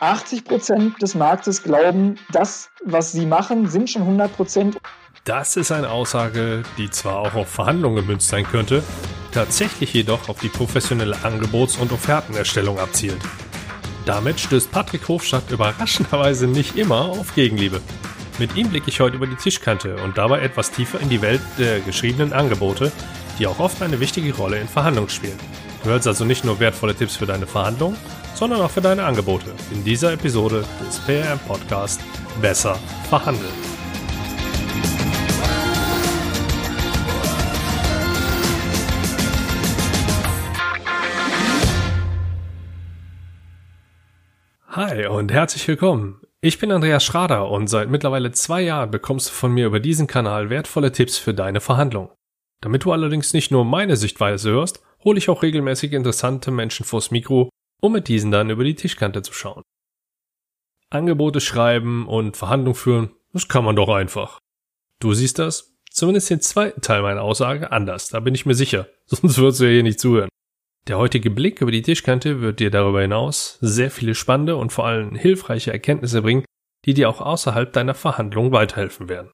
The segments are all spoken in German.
80 Prozent des Marktes glauben, das, was sie machen, sind schon 100 Prozent. Das ist eine Aussage, die zwar auch auf Verhandlungen gemünzt sein könnte, tatsächlich jedoch auf die professionelle Angebots- und Offertenerstellung abzielt. Damit stößt Patrick Hofstadt überraschenderweise nicht immer auf Gegenliebe. Mit ihm blicke ich heute über die Tischkante und dabei etwas tiefer in die Welt der geschriebenen Angebote, die auch oft eine wichtige Rolle in Verhandlungen spielen. Du hörst also nicht nur wertvolle Tipps für deine Verhandlungen, sondern auch für deine Angebote in dieser Episode des PRM Podcast Besser verhandeln. Hi und herzlich willkommen. Ich bin Andreas Schrader und seit mittlerweile zwei Jahren bekommst du von mir über diesen Kanal wertvolle Tipps für deine Verhandlung. Damit du allerdings nicht nur meine Sichtweise hörst, hole ich auch regelmäßig interessante Menschen vors Mikro, um mit diesen dann über die Tischkante zu schauen. Angebote schreiben und Verhandlungen führen, das kann man doch einfach. Du siehst das, zumindest den zweiten Teil meiner Aussage, anders, da bin ich mir sicher, sonst würdest du ja hier nicht zuhören. Der heutige Blick über die Tischkante wird dir darüber hinaus sehr viele spannende und vor allem hilfreiche Erkenntnisse bringen, die dir auch außerhalb deiner Verhandlung weiterhelfen werden.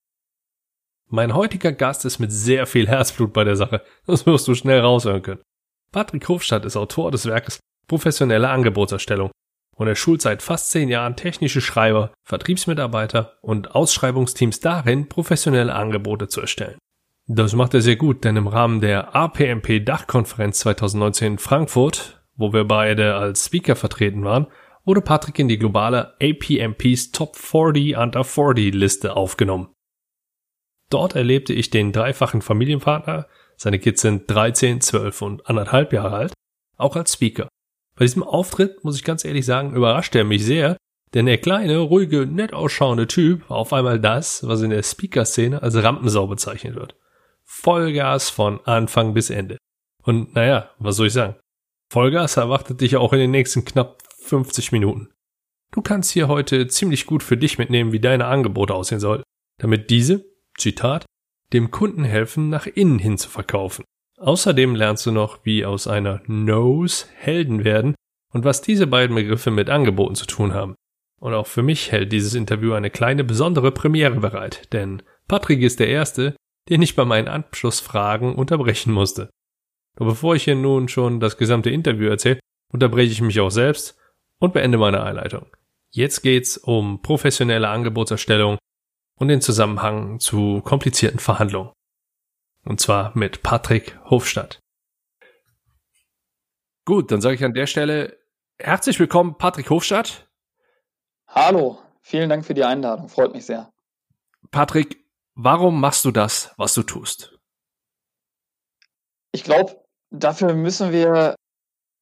Mein heutiger Gast ist mit sehr viel Herzblut bei der Sache, das wirst du schnell raushören können. Patrick Hofstadt ist Autor des Werkes Professionelle Angebotserstellung und er schult seit fast zehn Jahren technische Schreiber, Vertriebsmitarbeiter und Ausschreibungsteams darin, professionelle Angebote zu erstellen. Das macht er sehr gut, denn im Rahmen der APMP Dachkonferenz 2019 in Frankfurt, wo wir beide als Speaker vertreten waren, wurde Patrick in die globale APMPs Top 40 Under 40 Liste aufgenommen. Dort erlebte ich den dreifachen Familienvater, seine Kids sind 13, 12 und anderthalb Jahre alt, auch als Speaker. Bei diesem Auftritt, muss ich ganz ehrlich sagen, überraschte er mich sehr, denn der kleine, ruhige, nett ausschauende Typ war auf einmal das, was in der Speaker-Szene als Rampensau bezeichnet wird. Vollgas von Anfang bis Ende. Und naja, was soll ich sagen? Vollgas erwartet dich auch in den nächsten knapp 50 Minuten. Du kannst hier heute ziemlich gut für dich mitnehmen, wie deine Angebote aussehen soll, damit diese, Zitat, dem Kunden helfen, nach innen hin zu verkaufen. Außerdem lernst du noch, wie aus einer Nose Helden werden und was diese beiden Begriffe mit Angeboten zu tun haben. Und auch für mich hält dieses Interview eine kleine besondere Premiere bereit, denn Patrick ist der Erste, den ich bei meinen Anschlussfragen unterbrechen musste. Doch bevor ich hier nun schon das gesamte Interview erzähle, unterbreche ich mich auch selbst und beende meine Einleitung. Jetzt geht's um professionelle Angebotserstellung und den Zusammenhang zu komplizierten Verhandlungen. Und zwar mit Patrick Hofstadt. Gut, dann sage ich an der Stelle herzlich willkommen, Patrick Hofstadt. Hallo, vielen Dank für die Einladung, freut mich sehr. Patrick, Warum machst du das, was du tust? Ich glaube, dafür müssen wir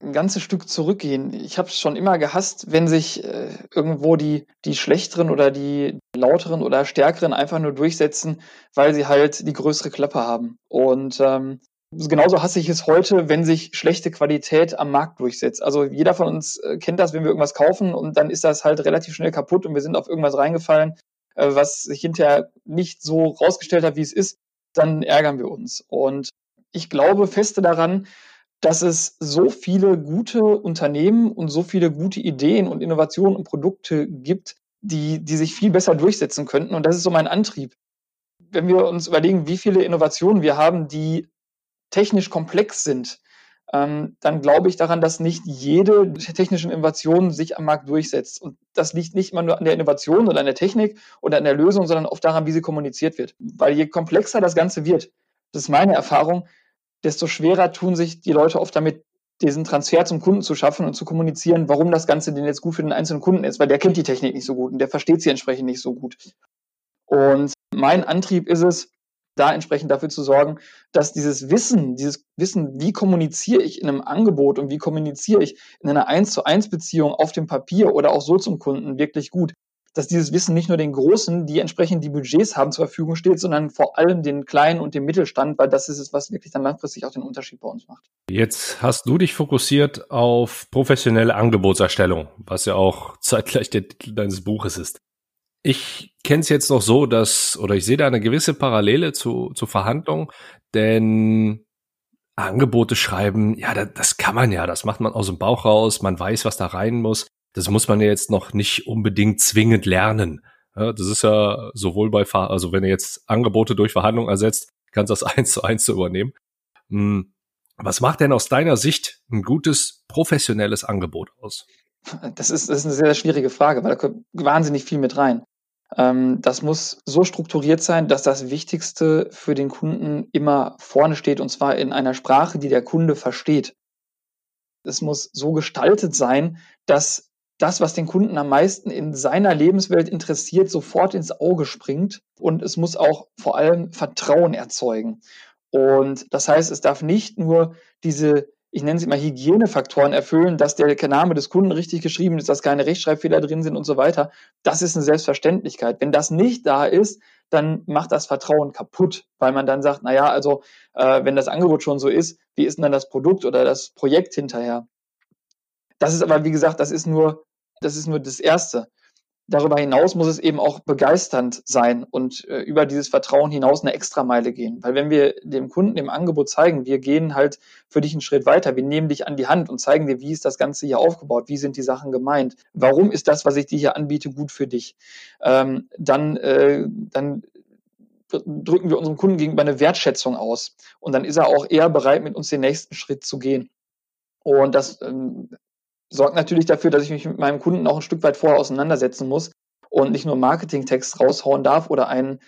ein ganzes Stück zurückgehen. Ich habe es schon immer gehasst, wenn sich äh, irgendwo die, die Schlechteren oder die Lauteren oder Stärkeren einfach nur durchsetzen, weil sie halt die größere Klappe haben. Und ähm, genauso hasse ich es heute, wenn sich schlechte Qualität am Markt durchsetzt. Also jeder von uns äh, kennt das, wenn wir irgendwas kaufen und dann ist das halt relativ schnell kaputt und wir sind auf irgendwas reingefallen äh, was sich hinterher nicht so rausgestellt hat, wie es ist, dann ärgern wir uns. Und ich glaube feste daran, dass es so viele gute Unternehmen und so viele gute Ideen und Innovationen und Produkte gibt, die, die sich viel besser durchsetzen könnten. Und das ist so mein Antrieb. Wenn wir uns überlegen, wie viele Innovationen wir haben, die technisch komplex sind, ähm, dann glaube ich daran, dass nicht jede technische Innovation sich am Markt durchsetzt. Und das liegt nicht immer nur an der Innovation oder an der Technik oder an der Lösung, sondern oft daran, wie sie kommuniziert wird. Weil je komplexer das Ganze wird, das ist meine Erfahrung, desto schwerer tun sich die Leute oft damit, diesen Transfer zum Kunden zu schaffen und zu kommunizieren, warum das Ganze denn jetzt gut für den einzelnen Kunden ist, weil der kennt die Technik nicht so gut und der versteht sie entsprechend nicht so gut. Und mein Antrieb ist es, da entsprechend dafür zu sorgen, dass dieses Wissen, dieses Wissen, wie kommuniziere ich in einem Angebot und wie kommuniziere ich in einer 1 zu 1 Beziehung auf dem Papier oder auch so zum Kunden wirklich gut, dass dieses Wissen nicht nur den Großen, die entsprechend die Budgets haben, zur Verfügung steht, sondern vor allem den Kleinen und dem Mittelstand, weil das ist es, was wirklich dann langfristig auch den Unterschied bei uns macht. Jetzt hast du dich fokussiert auf professionelle Angebotserstellung, was ja auch zeitgleich der Titel deines Buches ist. Ich kenne es jetzt noch so, dass, oder ich sehe da eine gewisse Parallele zu, zu Verhandlungen, denn Angebote schreiben, ja, das, das kann man ja, das macht man aus dem Bauch raus, man weiß, was da rein muss. Das muss man ja jetzt noch nicht unbedingt zwingend lernen. Ja, das ist ja sowohl bei, Ver also wenn ihr jetzt Angebote durch Verhandlungen ersetzt, kannst das eins zu eins zu übernehmen. Hm. Was macht denn aus deiner Sicht ein gutes professionelles Angebot aus? Das ist, das ist eine sehr schwierige Frage, weil da kommt wahnsinnig viel mit rein. Ähm, das muss so strukturiert sein, dass das Wichtigste für den Kunden immer vorne steht und zwar in einer Sprache, die der Kunde versteht. Es muss so gestaltet sein, dass das, was den Kunden am meisten in seiner Lebenswelt interessiert, sofort ins Auge springt. Und es muss auch vor allem Vertrauen erzeugen. Und das heißt, es darf nicht nur diese ich nenne sie mal Hygienefaktoren erfüllen, dass der Name des Kunden richtig geschrieben ist, dass keine Rechtschreibfehler drin sind und so weiter. Das ist eine Selbstverständlichkeit. Wenn das nicht da ist, dann macht das Vertrauen kaputt, weil man dann sagt, naja, also äh, wenn das Angebot schon so ist, wie ist denn dann das Produkt oder das Projekt hinterher? Das ist aber, wie gesagt, das ist nur, das ist nur das Erste darüber hinaus muss es eben auch begeisternd sein und äh, über dieses Vertrauen hinaus eine Extrameile gehen. Weil wenn wir dem Kunden im Angebot zeigen, wir gehen halt für dich einen Schritt weiter, wir nehmen dich an die Hand und zeigen dir, wie ist das Ganze hier aufgebaut, wie sind die Sachen gemeint, warum ist das, was ich dir hier anbiete, gut für dich, ähm, dann, äh, dann drücken wir unserem Kunden gegenüber eine Wertschätzung aus. Und dann ist er auch eher bereit, mit uns den nächsten Schritt zu gehen. Und das ähm, sorgt natürlich dafür, dass ich mich mit meinem Kunden auch ein Stück weit vorher auseinandersetzen muss und nicht nur Marketingtext raushauen darf oder einen,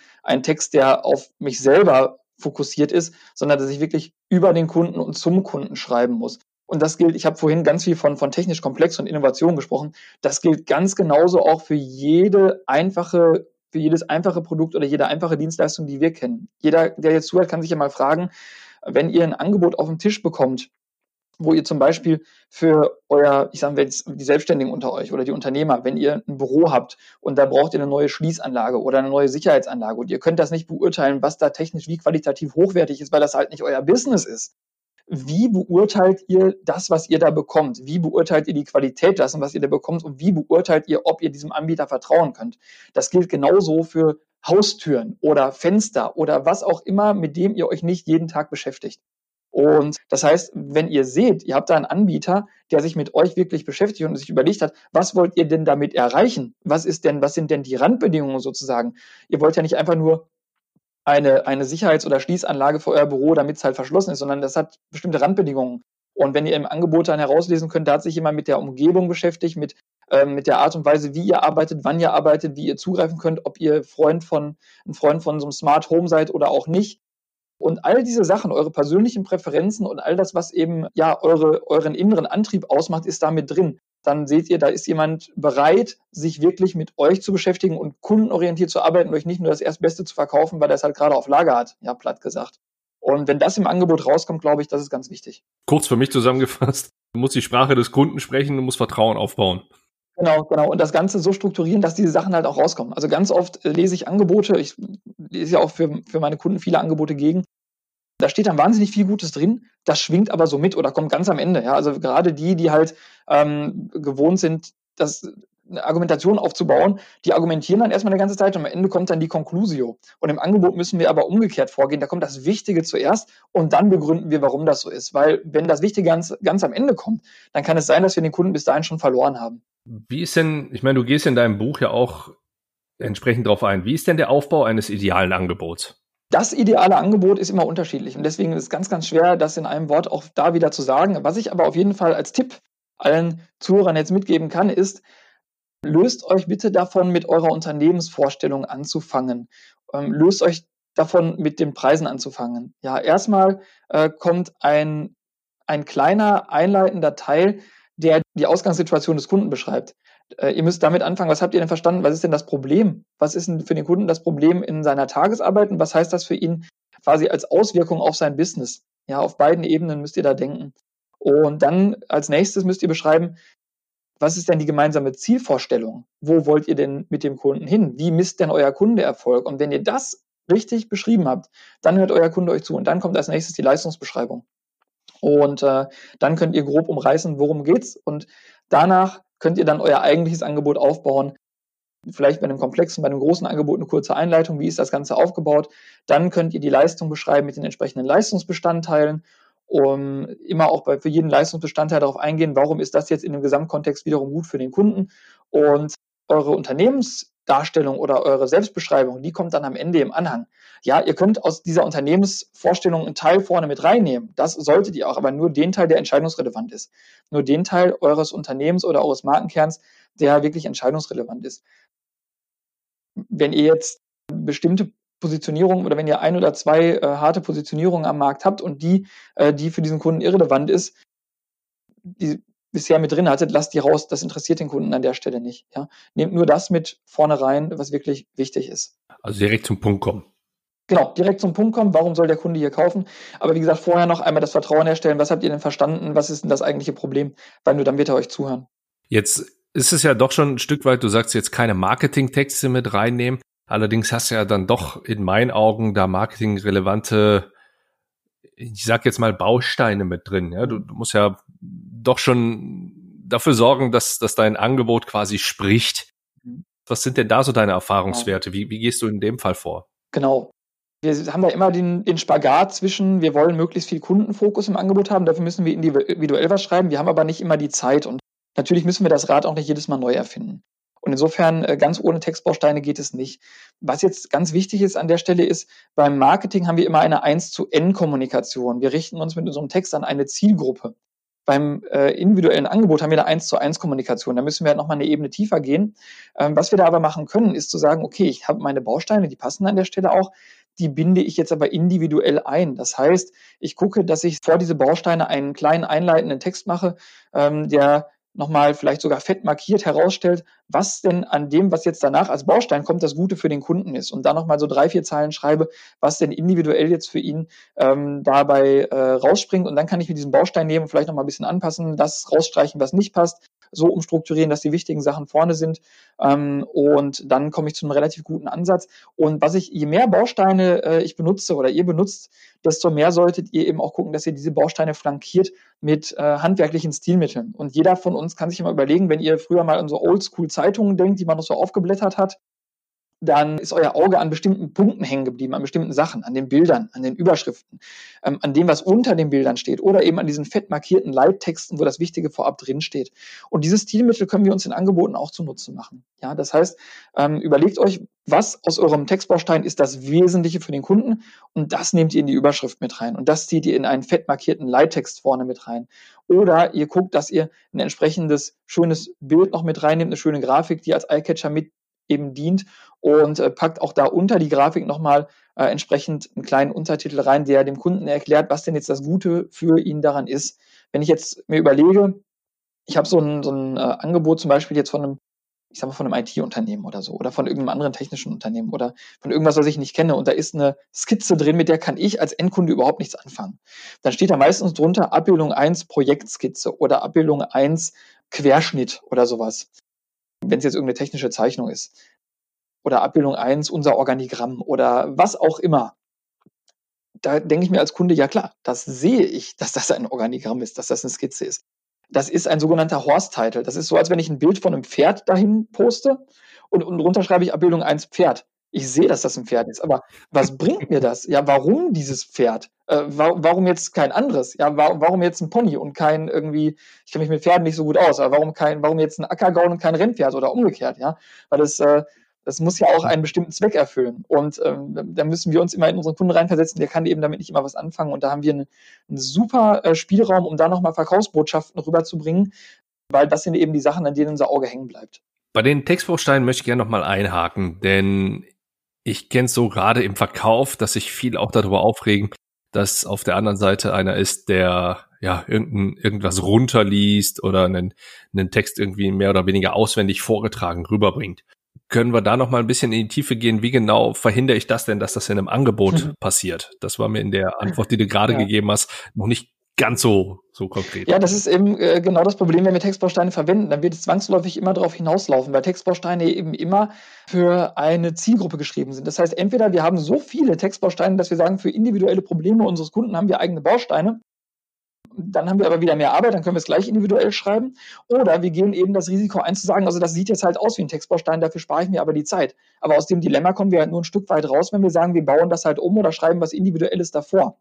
Text, der auf mich selber fokussiert ist, sondern dass ich wirklich über den Kunden und zum Kunden schreiben muss. Und das gilt, ich habe vorhin ganz viel von, von technisch komplex und Innovation gesprochen. Das gilt ganz genauso auch für jede einfache, für jedes einfache Produkt oder jede einfache Dienstleistung, die wir kennen. Jeder, der jetzt zuhört, kann sich ja mal fragen, wenn ihr ein Angebot auf den Tisch bekommt, wo ihr zum Beispiel für euer, ich sage mal jetzt die Selbstständigen unter euch oder die Unternehmer, wenn ihr ein Büro habt und da braucht ihr eine neue Schließanlage oder eine neue Sicherheitsanlage und ihr könnt das nicht beurteilen, was da technisch wie qualitativ hochwertig ist, weil das halt nicht euer Business ist. Wie beurteilt ihr das, was ihr da bekommt? Wie beurteilt ihr die Qualität dessen, was ihr da bekommt? Und wie beurteilt ihr, ob ihr diesem Anbieter vertrauen könnt? Das gilt genauso für Haustüren oder Fenster oder was auch immer, mit dem ihr euch nicht jeden Tag beschäftigt. Und das heißt, wenn ihr seht, ihr habt da einen Anbieter, der sich mit euch wirklich beschäftigt und sich überlegt hat, was wollt ihr denn damit erreichen? Was ist denn, was sind denn die Randbedingungen sozusagen? Ihr wollt ja nicht einfach nur eine, eine Sicherheits- oder Schließanlage für euer Büro, damit es halt verschlossen ist, sondern das hat bestimmte Randbedingungen. Und wenn ihr im Angebot dann herauslesen könnt, da hat sich jemand mit der Umgebung beschäftigt, mit, ähm, mit der Art und Weise, wie ihr arbeitet, wann ihr arbeitet, wie ihr zugreifen könnt, ob ihr Freund von, ein Freund von so einem Smart Home seid oder auch nicht. Und all diese Sachen, eure persönlichen Präferenzen und all das, was eben ja eure, euren inneren Antrieb ausmacht, ist damit drin. Dann seht ihr, da ist jemand bereit, sich wirklich mit euch zu beschäftigen und kundenorientiert zu arbeiten euch nicht nur das Erstbeste zu verkaufen, weil er es halt gerade auf Lager hat, ja, platt gesagt. Und wenn das im Angebot rauskommt, glaube ich, das ist ganz wichtig. Kurz für mich zusammengefasst, du musst die Sprache des Kunden sprechen, du musst Vertrauen aufbauen. Genau, genau. Und das Ganze so strukturieren, dass diese Sachen halt auch rauskommen. Also ganz oft äh, lese ich Angebote, ich lese ja auch für, für meine Kunden viele Angebote gegen. Da steht dann wahnsinnig viel Gutes drin, das schwingt aber so mit oder kommt ganz am Ende. Ja? Also gerade die, die halt ähm, gewohnt sind, das eine Argumentation aufzubauen, die argumentieren dann erstmal eine ganze Zeit und am Ende kommt dann die Conclusio. Und im Angebot müssen wir aber umgekehrt vorgehen. Da kommt das Wichtige zuerst und dann begründen wir, warum das so ist. Weil wenn das Wichtige ganz, ganz am Ende kommt, dann kann es sein, dass wir den Kunden bis dahin schon verloren haben. Wie ist denn, ich meine, du gehst in deinem Buch ja auch entsprechend darauf ein, wie ist denn der Aufbau eines idealen Angebots? Das ideale Angebot ist immer unterschiedlich und deswegen ist es ganz, ganz schwer, das in einem Wort auch da wieder zu sagen. Was ich aber auf jeden Fall als Tipp allen Zuhörern jetzt mitgeben kann, ist, löst euch bitte davon, mit eurer Unternehmensvorstellung anzufangen. Ähm, löst euch davon, mit den Preisen anzufangen. Ja, erstmal äh, kommt ein, ein kleiner einleitender Teil, der die Ausgangssituation des Kunden beschreibt. Äh, ihr müsst damit anfangen, was habt ihr denn verstanden? Was ist denn das Problem? Was ist denn für den Kunden das Problem in seiner Tagesarbeit und was heißt das für ihn quasi als Auswirkung auf sein Business? Ja, auf beiden Ebenen müsst ihr da denken. Und dann als nächstes müsst ihr beschreiben, was ist denn die gemeinsame Zielvorstellung? Wo wollt ihr denn mit dem Kunden hin? Wie misst denn euer Kunde Erfolg? Und wenn ihr das richtig beschrieben habt, dann hört euer Kunde euch zu und dann kommt als nächstes die Leistungsbeschreibung. Und äh, dann könnt ihr grob umreißen, worum geht's und danach könnt ihr dann euer eigentliches Angebot aufbauen. Vielleicht bei einem komplexen, bei einem großen Angebot eine kurze Einleitung, wie ist das Ganze aufgebaut. Dann könnt ihr die Leistung beschreiben mit den entsprechenden Leistungsbestandteilen um immer auch bei, für jeden Leistungsbestandteil darauf eingehen, warum ist das jetzt in dem Gesamtkontext wiederum gut für den Kunden und eure Unternehmensdarstellung oder eure Selbstbeschreibung, die kommt dann am Ende im Anhang. Ja, ihr könnt aus dieser Unternehmensvorstellung einen Teil vorne mit reinnehmen. Das solltet ihr auch, aber nur den Teil, der entscheidungsrelevant ist. Nur den Teil eures Unternehmens oder eures Markenkerns, der wirklich entscheidungsrelevant ist. Wenn ihr jetzt bestimmte Positionierung oder wenn ihr ein oder zwei äh, harte Positionierungen am Markt habt und die, äh, die für diesen Kunden irrelevant ist, die bisher mit drin hattet, lasst die raus. Das interessiert den Kunden an der Stelle nicht. Ja? Nehmt nur das mit vorne rein, was wirklich wichtig ist. Also direkt zum Punkt kommen. Genau, direkt zum Punkt kommen. Warum soll der Kunde hier kaufen? Aber wie gesagt, vorher noch einmal das Vertrauen herstellen. Was habt ihr denn verstanden? Was ist denn das eigentliche Problem? Weil nur dann wird er euch zuhören. Jetzt ist es ja doch schon ein Stück weit, du sagst jetzt keine Marketingtexte mit reinnehmen. Allerdings hast du ja dann doch in meinen Augen da marketingrelevante, ich sag jetzt mal Bausteine mit drin. Ja, du, du musst ja doch schon dafür sorgen, dass, dass dein Angebot quasi spricht. Mhm. Was sind denn da so deine Erfahrungswerte? Wie, wie gehst du in dem Fall vor? Genau. Wir haben da immer den, den Spagat zwischen, wir wollen möglichst viel Kundenfokus im Angebot haben, dafür müssen wir individuell was schreiben, wir haben aber nicht immer die Zeit und natürlich müssen wir das Rad auch nicht jedes Mal neu erfinden. Und insofern äh, ganz ohne Textbausteine geht es nicht. Was jetzt ganz wichtig ist an der Stelle ist, beim Marketing haben wir immer eine 1 zu N Kommunikation. Wir richten uns mit unserem Text an eine Zielgruppe. Beim äh, individuellen Angebot haben wir eine 1 zu 1 Kommunikation. Da müssen wir halt nochmal eine Ebene tiefer gehen. Ähm, was wir da aber machen können, ist zu sagen, okay, ich habe meine Bausteine, die passen an der Stelle auch die binde ich jetzt aber individuell ein. Das heißt, ich gucke, dass ich vor diese Bausteine einen kleinen einleitenden Text mache, ähm, der nochmal vielleicht sogar fett markiert herausstellt, was denn an dem, was jetzt danach als Baustein kommt, das Gute für den Kunden ist. Und da nochmal so drei, vier Zeilen schreibe, was denn individuell jetzt für ihn ähm, dabei äh, rausspringt. Und dann kann ich mir diesen Baustein nehmen, vielleicht nochmal ein bisschen anpassen, das rausstreichen, was nicht passt, so umstrukturieren, dass die wichtigen Sachen vorne sind. Ähm, und dann komme ich zu einem relativ guten Ansatz. Und was ich, je mehr Bausteine äh, ich benutze oder ihr benutzt, desto mehr solltet ihr eben auch gucken, dass ihr diese Bausteine flankiert mit äh, handwerklichen Stilmitteln. Und jeder von uns kann sich immer überlegen, wenn ihr früher mal an so Oldschool-Zeitungen denkt, die man noch so aufgeblättert hat, dann ist euer Auge an bestimmten Punkten hängen geblieben, an bestimmten Sachen, an den Bildern, an den Überschriften, ähm, an dem, was unter den Bildern steht oder eben an diesen fett markierten Leittexten, wo das Wichtige vorab drin steht. Und dieses Stilmittel können wir uns in Angeboten auch zunutze machen. Ja, das heißt, ähm, überlegt euch, was aus eurem Textbaustein ist das Wesentliche für den Kunden und das nehmt ihr in die Überschrift mit rein und das zieht ihr in einen fett markierten Leittext vorne mit rein. Oder ihr guckt, dass ihr ein entsprechendes schönes Bild noch mit reinnehmt, eine schöne Grafik, die als Eyecatcher mit eben dient und äh, packt auch da unter die Grafik nochmal äh, entsprechend einen kleinen Untertitel rein, der dem Kunden erklärt, was denn jetzt das Gute für ihn daran ist. Wenn ich jetzt mir überlege, ich habe so ein, so ein äh, Angebot zum Beispiel jetzt von einem, ich sag mal, von einem IT-Unternehmen oder so oder von irgendeinem anderen technischen Unternehmen oder von irgendwas, was ich nicht kenne und da ist eine Skizze drin, mit der kann ich als Endkunde überhaupt nichts anfangen. Dann steht da meistens drunter Abbildung 1 Projektskizze oder Abbildung 1 Querschnitt oder sowas wenn es jetzt irgendeine technische Zeichnung ist. Oder Abbildung 1, unser Organigramm oder was auch immer. Da denke ich mir als Kunde, ja klar, das sehe ich, dass das ein Organigramm ist, dass das eine Skizze ist. Das ist ein sogenannter Horse-Title. Das ist so, als wenn ich ein Bild von einem Pferd dahin poste und, und drunter schreibe ich Abbildung 1 Pferd. Ich sehe, dass das ein Pferd ist, aber was bringt mir das? Ja, warum dieses Pferd? Äh, warum jetzt kein anderes? Ja, warum jetzt ein Pony und kein irgendwie, ich kenne mich mit Pferden nicht so gut aus, aber warum kein, warum jetzt ein Ackergaul und kein Rennpferd oder umgekehrt, ja? Weil das, äh, das muss ja auch einen bestimmten Zweck erfüllen. Und ähm, da müssen wir uns immer in unseren Kunden reinversetzen, der kann eben damit nicht immer was anfangen. Und da haben wir einen, einen super äh, Spielraum, um da nochmal Verkaufsbotschaften rüberzubringen, weil das sind eben die Sachen, an denen unser Auge hängen bleibt. Bei den Textbausteinen möchte ich gerne nochmal einhaken, denn ich kenne es so gerade im Verkauf, dass sich viel auch darüber aufregen, dass auf der anderen Seite einer ist, der ja irgendein, irgendwas runterliest oder einen, einen Text irgendwie mehr oder weniger auswendig vorgetragen rüberbringt. Können wir da noch mal ein bisschen in die Tiefe gehen? Wie genau verhindere ich das denn, dass das in einem Angebot mhm. passiert? Das war mir in der Antwort, die du gerade ja. gegeben hast, noch nicht ganz so, so konkret. Ja, das ist eben äh, genau das Problem, wenn wir Textbausteine verwenden, dann wird es zwangsläufig immer darauf hinauslaufen, weil Textbausteine eben immer für eine Zielgruppe geschrieben sind. Das heißt, entweder wir haben so viele Textbausteine, dass wir sagen, für individuelle Probleme unseres Kunden haben wir eigene Bausteine, dann haben wir aber wieder mehr Arbeit, dann können wir es gleich individuell schreiben. Oder wir gehen eben das Risiko ein zu sagen, also das sieht jetzt halt aus wie ein Textbaustein, dafür spare ich mir aber die Zeit. Aber aus dem Dilemma kommen wir halt nur ein Stück weit raus, wenn wir sagen, wir bauen das halt um oder schreiben was Individuelles davor.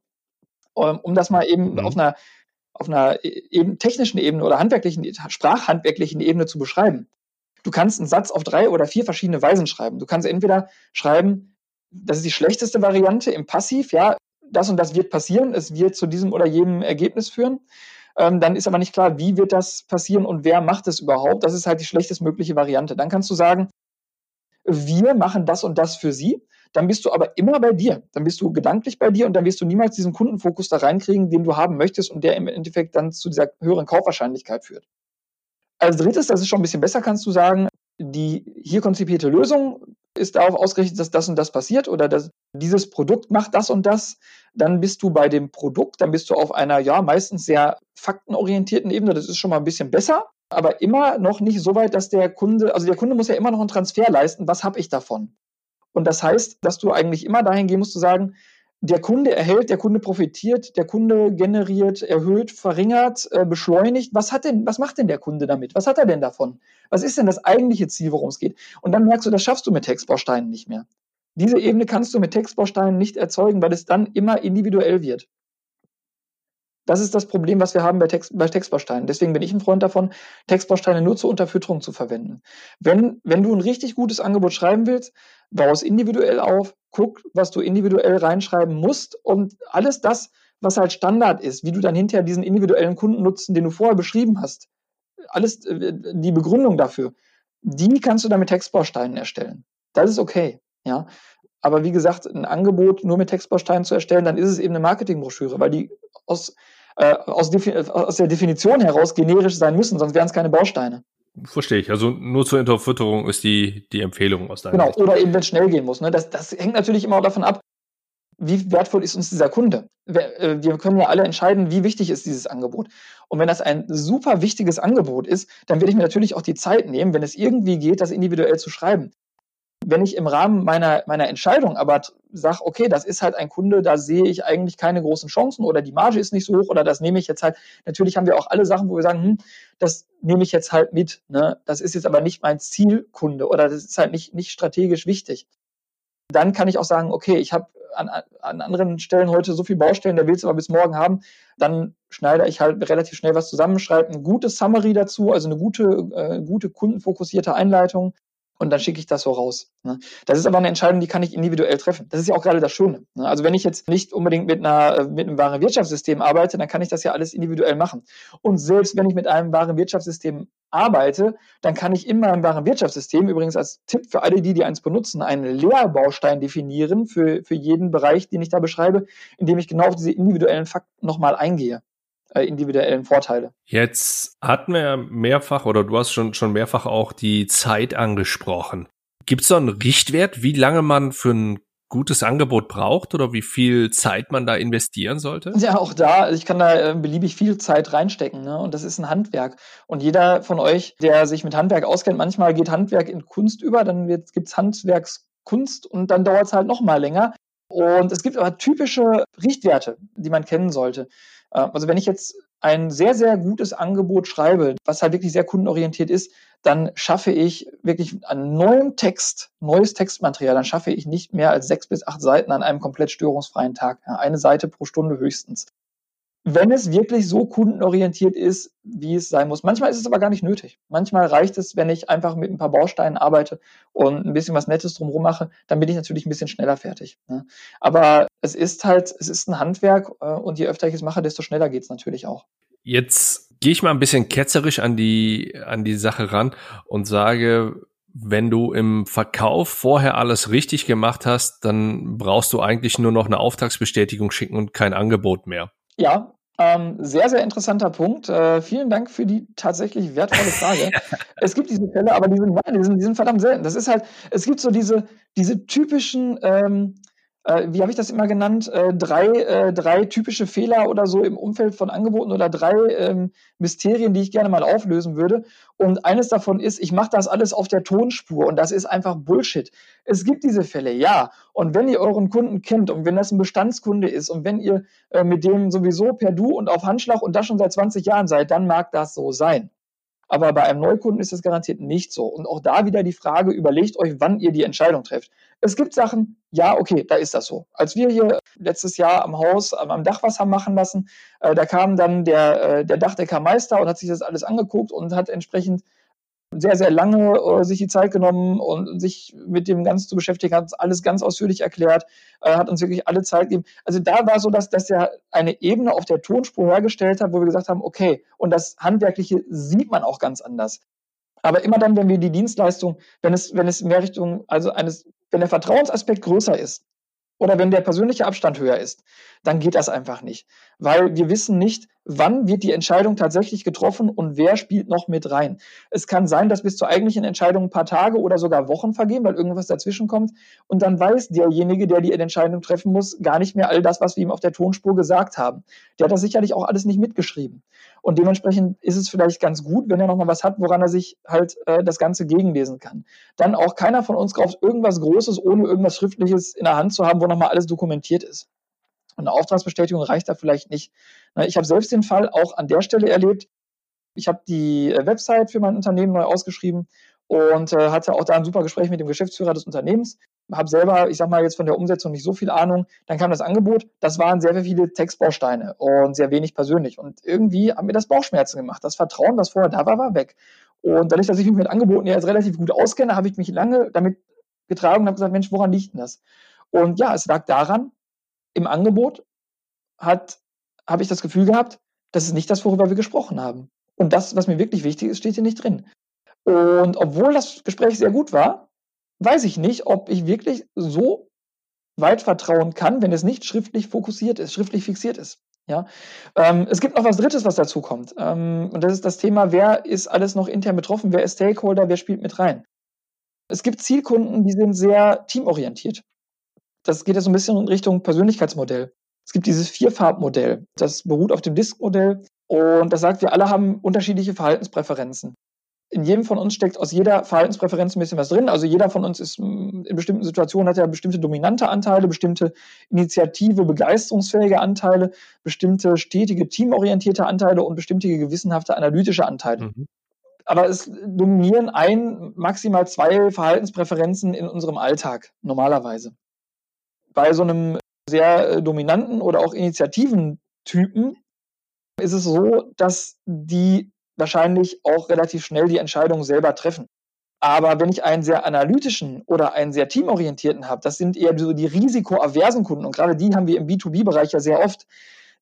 Ähm, um das mal eben mhm. auf einer, auf einer eben technischen Ebene oder handwerklichen, sprachhandwerklichen Ebene zu beschreiben. Du kannst einen Satz auf drei oder vier verschiedene Weisen schreiben. Du kannst entweder schreiben, das ist die schlechteste Variante im Passiv, ja, das und das wird passieren, es wird zu diesem oder jenem Ergebnis führen. Ähm, dann ist aber nicht klar, wie wird das passieren und wer macht es überhaupt. Das ist halt die schlechtestmögliche Variante. Dann kannst du sagen, wir machen das und das für sie. Dann bist du aber immer bei dir. Dann bist du gedanklich bei dir und dann wirst du niemals diesen Kundenfokus da reinkriegen, den du haben möchtest und der im Endeffekt dann zu dieser höheren Kaufwahrscheinlichkeit führt. Als drittes, das ist schon ein bisschen besser, kannst du sagen, die hier konzipierte Lösung ist darauf ausgerichtet, dass das und das passiert oder dass dieses Produkt macht das und das. Dann bist du bei dem Produkt, dann bist du auf einer ja meistens sehr faktenorientierten Ebene. Das ist schon mal ein bisschen besser, aber immer noch nicht so weit, dass der Kunde, also der Kunde muss ja immer noch einen Transfer leisten. Was habe ich davon? Und das heißt, dass du eigentlich immer dahin gehen musst zu sagen, der Kunde erhält, der Kunde profitiert, der Kunde generiert, erhöht, verringert, äh, beschleunigt. Was hat denn, was macht denn der Kunde damit? Was hat er denn davon? Was ist denn das eigentliche Ziel, worum es geht? Und dann merkst du, das schaffst du mit Textbausteinen nicht mehr. Diese Ebene kannst du mit Textbausteinen nicht erzeugen, weil es dann immer individuell wird. Das ist das Problem, was wir haben bei, Text, bei Textbausteinen. Deswegen bin ich ein Freund davon, Textbausteine nur zur Unterfütterung zu verwenden. Wenn, wenn du ein richtig gutes Angebot schreiben willst, bau es individuell auf, guck, was du individuell reinschreiben musst und alles das, was halt Standard ist, wie du dann hinterher diesen individuellen Kunden nutzen, den du vorher beschrieben hast, alles äh, die Begründung dafür, die kannst du dann mit Textbausteinen erstellen. Das ist okay, ja. Aber wie gesagt, ein Angebot nur mit Textbausteinen zu erstellen, dann ist es eben eine Marketingbroschüre, weil die aus äh, aus, aus der Definition heraus generisch sein müssen, sonst wären es keine Bausteine. Verstehe ich. Also nur zur Unterfütterung ist die, die Empfehlung aus deiner Genau, Sicht. oder eben wenn es schnell gehen muss. Ne? Das, das hängt natürlich immer davon ab, wie wertvoll ist uns dieser Kunde. Äh, wir, können ja alle entscheiden, wie wichtig ist dieses Angebot. Und wenn das ein super wichtiges Angebot ist, dann werde ich mir natürlich auch die Zeit nehmen, wenn es irgendwie geht, das individuell zu schreiben wenn ich im Rahmen meiner, meiner Entscheidung aber sage, okay, das ist halt ein Kunde, da sehe ich eigentlich keine großen Chancen oder die Marge ist nicht so hoch oder das nehme ich jetzt halt. Natürlich haben wir auch alle Sachen, wo wir sagen, hm, das nehme ich jetzt halt mit. Ne? Das ist jetzt aber nicht mein Zielkunde oder das ist halt nicht, nicht strategisch wichtig. Dann kann ich auch sagen, okay, ich habe an, an anderen Stellen heute so viele Baustellen, der will es aber bis morgen haben. Dann schneide ich halt relativ schnell was zusammen, schreibe ein gutes Summary dazu, also eine gute, äh, gute kundenfokussierte Einleitung und dann schicke ich das so raus. Ne? Das ist aber eine Entscheidung, die kann ich individuell treffen. Das ist ja auch gerade das Schöne. Ne? Also wenn ich jetzt nicht unbedingt mit, einer, mit einem wahren Wirtschaftssystem arbeite, dann kann ich das ja alles individuell machen. Und selbst wenn ich mit einem wahren Wirtschaftssystem arbeite, dann kann ich in meinem wahren Wirtschaftssystem, übrigens als Tipp für alle die, die eins benutzen, einen Lehrbaustein definieren für, für jeden Bereich, den ich da beschreibe, indem ich genau auf diese individuellen Fakten nochmal eingehe äh, individuellen Vorteile. Jetzt hatten wir mehrfach oder du hast schon, schon mehrfach auch die Zeit angesprochen. Gibt es da einen Richtwert, wie lange man für ein gutes Angebot braucht oder wie viel Zeit man da investieren sollte? Ja, auch da, ich kann da äh, beliebig viel Zeit reinstecken. Ne? Und das ist ein Handwerk. Und jeder von euch, der sich mit Handwerk auskennt, manchmal geht Handwerk in Kunst über, dann gibt es Handwerkskunst und dann dauert es halt noch mal länger. Und es gibt aber typische Richtwerte, die man kennen sollte. Äh, also wenn ich jetzt ein sehr, sehr gutes Angebot schreibe, was halt wirklich sehr kundenorientiert ist, dann schaffe ich wirklich an neuem Text, neues Textmaterial, dann schaffe ich nicht mehr als sechs bis acht Seiten an einem komplett störungsfreien Tag. Eine Seite pro Stunde höchstens wenn es wirklich so kundenorientiert ist, wie es sein muss. Manchmal ist es aber gar nicht nötig. Manchmal reicht es, wenn ich einfach mit ein paar Bausteinen arbeite und ein bisschen was Nettes drumherum mache, dann bin ich natürlich ein bisschen schneller fertig. Ne? Aber es ist halt, es ist ein Handwerk äh, und je öfter ich es mache, desto schneller geht es natürlich auch. Jetzt gehe ich mal ein bisschen ketzerisch an die, an die Sache ran und sage, wenn du im Verkauf vorher alles richtig gemacht hast, dann brauchst du eigentlich nur noch eine Auftragsbestätigung schicken und kein Angebot mehr. Ja, ähm, sehr, sehr interessanter Punkt. Äh, vielen Dank für die tatsächlich wertvolle Frage. es gibt diese Fälle, aber die sind, die sind, die sind verdammt selten. Das ist halt, es gibt so diese, diese typischen ähm, äh, wie habe ich das immer genannt, äh, drei, äh, drei typische Fehler oder so im Umfeld von Angeboten oder drei ähm, Mysterien, die ich gerne mal auflösen würde. Und eines davon ist, ich mache das alles auf der Tonspur und das ist einfach Bullshit. Es gibt diese Fälle, ja. Und wenn ihr euren Kunden kennt und wenn das ein Bestandskunde ist und wenn ihr äh, mit dem sowieso per Du und auf Handschlag und das schon seit 20 Jahren seid, dann mag das so sein. Aber bei einem Neukunden ist das garantiert nicht so. Und auch da wieder die Frage, überlegt euch, wann ihr die Entscheidung trefft. Es gibt Sachen, ja, okay, da ist das so. Als wir hier letztes Jahr am Haus, am Dach was haben machen lassen, äh, da kam dann der, äh, der Dachdeckermeister und hat sich das alles angeguckt und hat entsprechend sehr, sehr lange äh, sich die Zeit genommen und sich mit dem Ganzen zu beschäftigen, hat alles ganz ausführlich erklärt, äh, hat uns wirklich alle Zeit gegeben. Also da war so, dass, dass er eine Ebene auf der Tonspur hergestellt hat, wo wir gesagt haben, okay, und das Handwerkliche sieht man auch ganz anders. Aber immer dann, wenn wir die Dienstleistung, wenn es, wenn es mehr Richtung, also eines, wenn der Vertrauensaspekt größer ist, oder wenn der persönliche Abstand höher ist, dann geht das einfach nicht. Weil wir wissen nicht, wann wird die Entscheidung tatsächlich getroffen und wer spielt noch mit rein. Es kann sein, dass bis zur eigentlichen Entscheidung ein paar Tage oder sogar Wochen vergehen, weil irgendwas dazwischen kommt. Und dann weiß derjenige, der die Entscheidung treffen muss, gar nicht mehr all das, was wir ihm auf der Tonspur gesagt haben. Der hat das sicherlich auch alles nicht mitgeschrieben. Und dementsprechend ist es vielleicht ganz gut, wenn er nochmal was hat, woran er sich halt äh, das Ganze gegenlesen kann. Dann auch keiner von uns kauft irgendwas Großes, ohne irgendwas Schriftliches in der Hand zu haben, wo nochmal alles dokumentiert ist. Und eine Auftragsbestätigung reicht da vielleicht nicht. Ich habe selbst den Fall auch an der Stelle erlebt. Ich habe die äh, Website für mein Unternehmen neu ausgeschrieben und äh, hatte auch da ein super Gespräch mit dem Geschäftsführer des Unternehmens. Habe selber, ich sag mal jetzt von der Umsetzung nicht so viel Ahnung. Dann kam das Angebot. Das waren sehr, sehr viele Textbausteine und sehr wenig persönlich. Und irgendwie haben mir das Bauchschmerzen gemacht. Das Vertrauen, das vorher da war, war weg. Und dadurch, dass ich mich mit Angeboten ja jetzt relativ gut auskenne, habe ich mich lange damit getragen und habe gesagt, Mensch, woran liegt denn das? Und ja, es lag daran, im Angebot hat, habe ich das Gefühl gehabt, das ist nicht das, worüber wir gesprochen haben. Und das, was mir wirklich wichtig ist, steht hier nicht drin. Und obwohl das Gespräch sehr gut war, weiß ich nicht, ob ich wirklich so weit vertrauen kann, wenn es nicht schriftlich fokussiert ist, schriftlich fixiert ist. Ja, ähm, es gibt noch was Drittes, was dazu kommt. Ähm, und das ist das Thema, wer ist alles noch intern betroffen, wer ist Stakeholder, wer spielt mit rein. Es gibt Zielkunden, die sind sehr teamorientiert das geht ja so ein bisschen in Richtung Persönlichkeitsmodell. Es gibt dieses Vierfarbmodell, das beruht auf dem Disk-Modell und das sagt, wir alle haben unterschiedliche Verhaltenspräferenzen. In jedem von uns steckt aus jeder Verhaltenspräferenz ein bisschen was drin. Also jeder von uns ist mm, in bestimmten Situationen hat ja bestimmte dominante Anteile, bestimmte initiative, begeisterungsfähige Anteile, bestimmte stetige, teamorientierte Anteile und bestimmte gewissenhafte analytische Anteile. Mhm. Aber es dominieren ein, maximal zwei Verhaltenspräferenzen in unserem Alltag normalerweise bei so einem sehr äh, dominanten oder auch Initiativen-Typen ist es so, dass die wahrscheinlich auch relativ schnell die Entscheidung selber treffen. Aber wenn ich einen sehr analytischen oder einen sehr teamorientierten habe, das sind eher so die risikoaversen Kunden und gerade die haben wir im B2B-Bereich ja sehr oft,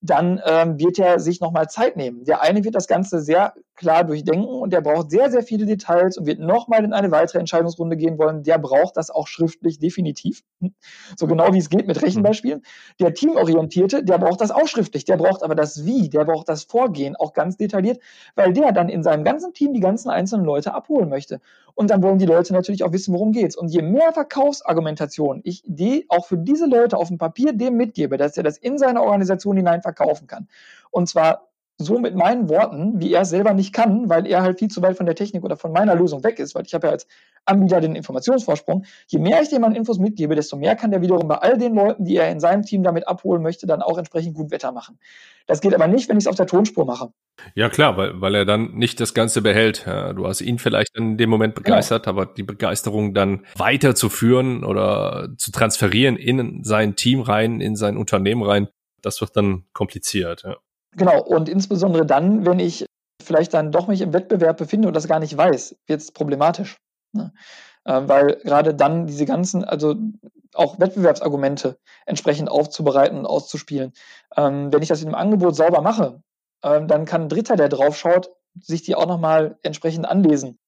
dann ähm, wird er sich nochmal Zeit nehmen. Der eine wird das Ganze sehr klar durchdenken und der braucht sehr, sehr viele Details und wird nochmal in eine weitere Entscheidungsrunde gehen wollen. Der braucht das auch schriftlich definitiv. So genau wie es geht mit Rechenbeispielen. Der Teamorientierte, der braucht das auch schriftlich. Der braucht aber das Wie, der braucht das Vorgehen auch ganz detailliert, weil der dann in seinem ganzen Team die ganzen einzelnen Leute abholen möchte. Und dann wollen die Leute natürlich auch wissen, worum geht's. Und je mehr Verkaufsargumentation ich die auch für diese Leute auf dem Papier dem mitgebe, dass er das in seine Organisation hinein verkaufen kann. Und zwar so mit meinen Worten, wie er es selber nicht kann, weil er halt viel zu weit von der Technik oder von meiner Lösung weg ist, weil ich habe ja als Anbieter den Informationsvorsprung. Je mehr ich dem an Infos mitgebe, desto mehr kann der wiederum bei all den Leuten, die er in seinem Team damit abholen möchte, dann auch entsprechend gut Wetter machen. Das geht aber nicht, wenn ich es auf der Tonspur mache. Ja klar, weil, weil er dann nicht das Ganze behält. Du hast ihn vielleicht in dem Moment genau. begeistert, genau. aber die Begeisterung dann weiterzuführen oder zu transferieren in sein Team rein, in sein Unternehmen rein, das wird dann kompliziert. Ja. Genau, und insbesondere dann, wenn ich vielleicht dann doch mich im Wettbewerb befinde und das gar nicht weiß, wird es problematisch. Ne? Äh, weil gerade dann diese ganzen, also auch Wettbewerbsargumente entsprechend aufzubereiten und auszuspielen. Ähm, wenn ich das in einem Angebot sauber mache, ähm, dann kann ein Dritter, der drauf schaut, sich die auch nochmal entsprechend anlesen.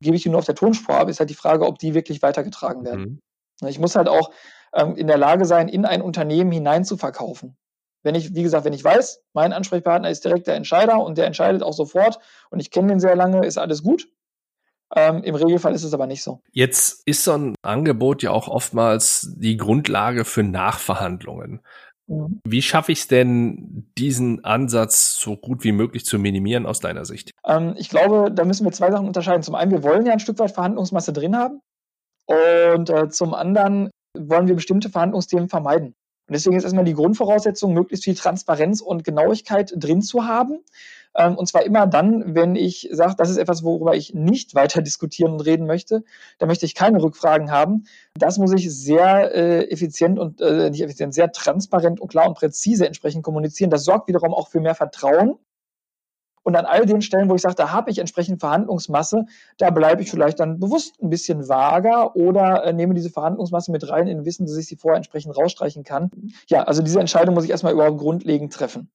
Gebe ich die nur auf der Tonspur ab, ist halt die Frage, ob die wirklich weitergetragen werden. Mhm. Ich muss halt auch ähm, in der Lage sein, in ein Unternehmen hinein zu verkaufen. Wenn ich, wie gesagt, wenn ich weiß, mein Ansprechpartner ist direkt der Entscheider und der entscheidet auch sofort und ich kenne den sehr lange, ist alles gut. Ähm, Im Regelfall ist es aber nicht so. Jetzt ist so ein Angebot ja auch oftmals die Grundlage für Nachverhandlungen. Mhm. Wie schaffe ich es denn, diesen Ansatz so gut wie möglich zu minimieren aus deiner Sicht? Ähm, ich glaube, da müssen wir zwei Sachen unterscheiden. Zum einen, wir wollen ja ein Stück weit Verhandlungsmasse drin haben. Und äh, zum anderen wollen wir bestimmte Verhandlungsthemen vermeiden. Und deswegen ist erstmal die Grundvoraussetzung, möglichst viel Transparenz und Genauigkeit drin zu haben, Ähm, und zwar immer dann, wenn ich sage, das ist etwas, worüber ich nicht weiter diskutieren und reden möchte. Da möchte ich keine Rückfragen haben. Das muss ich sehr äh, effizient und äh, nicht effizient, sehr transparent und klar und präzise entsprechend kommunizieren. Das sorgt wiederum auch für mehr Vertrauen und an all den Stellen, wo ich sage, da habe ich entsprechend Verhandlungsmasse, da bleibe ich vielleicht dann bewusst ein bisschen vager oder äh, nehme diese Verhandlungsmasse mit rein in Wissen, dass ich sie vorher entsprechend rausstreichen kann. Ja, also diese Entscheidung muss ich erstmal überhaupt grundlegend treffen.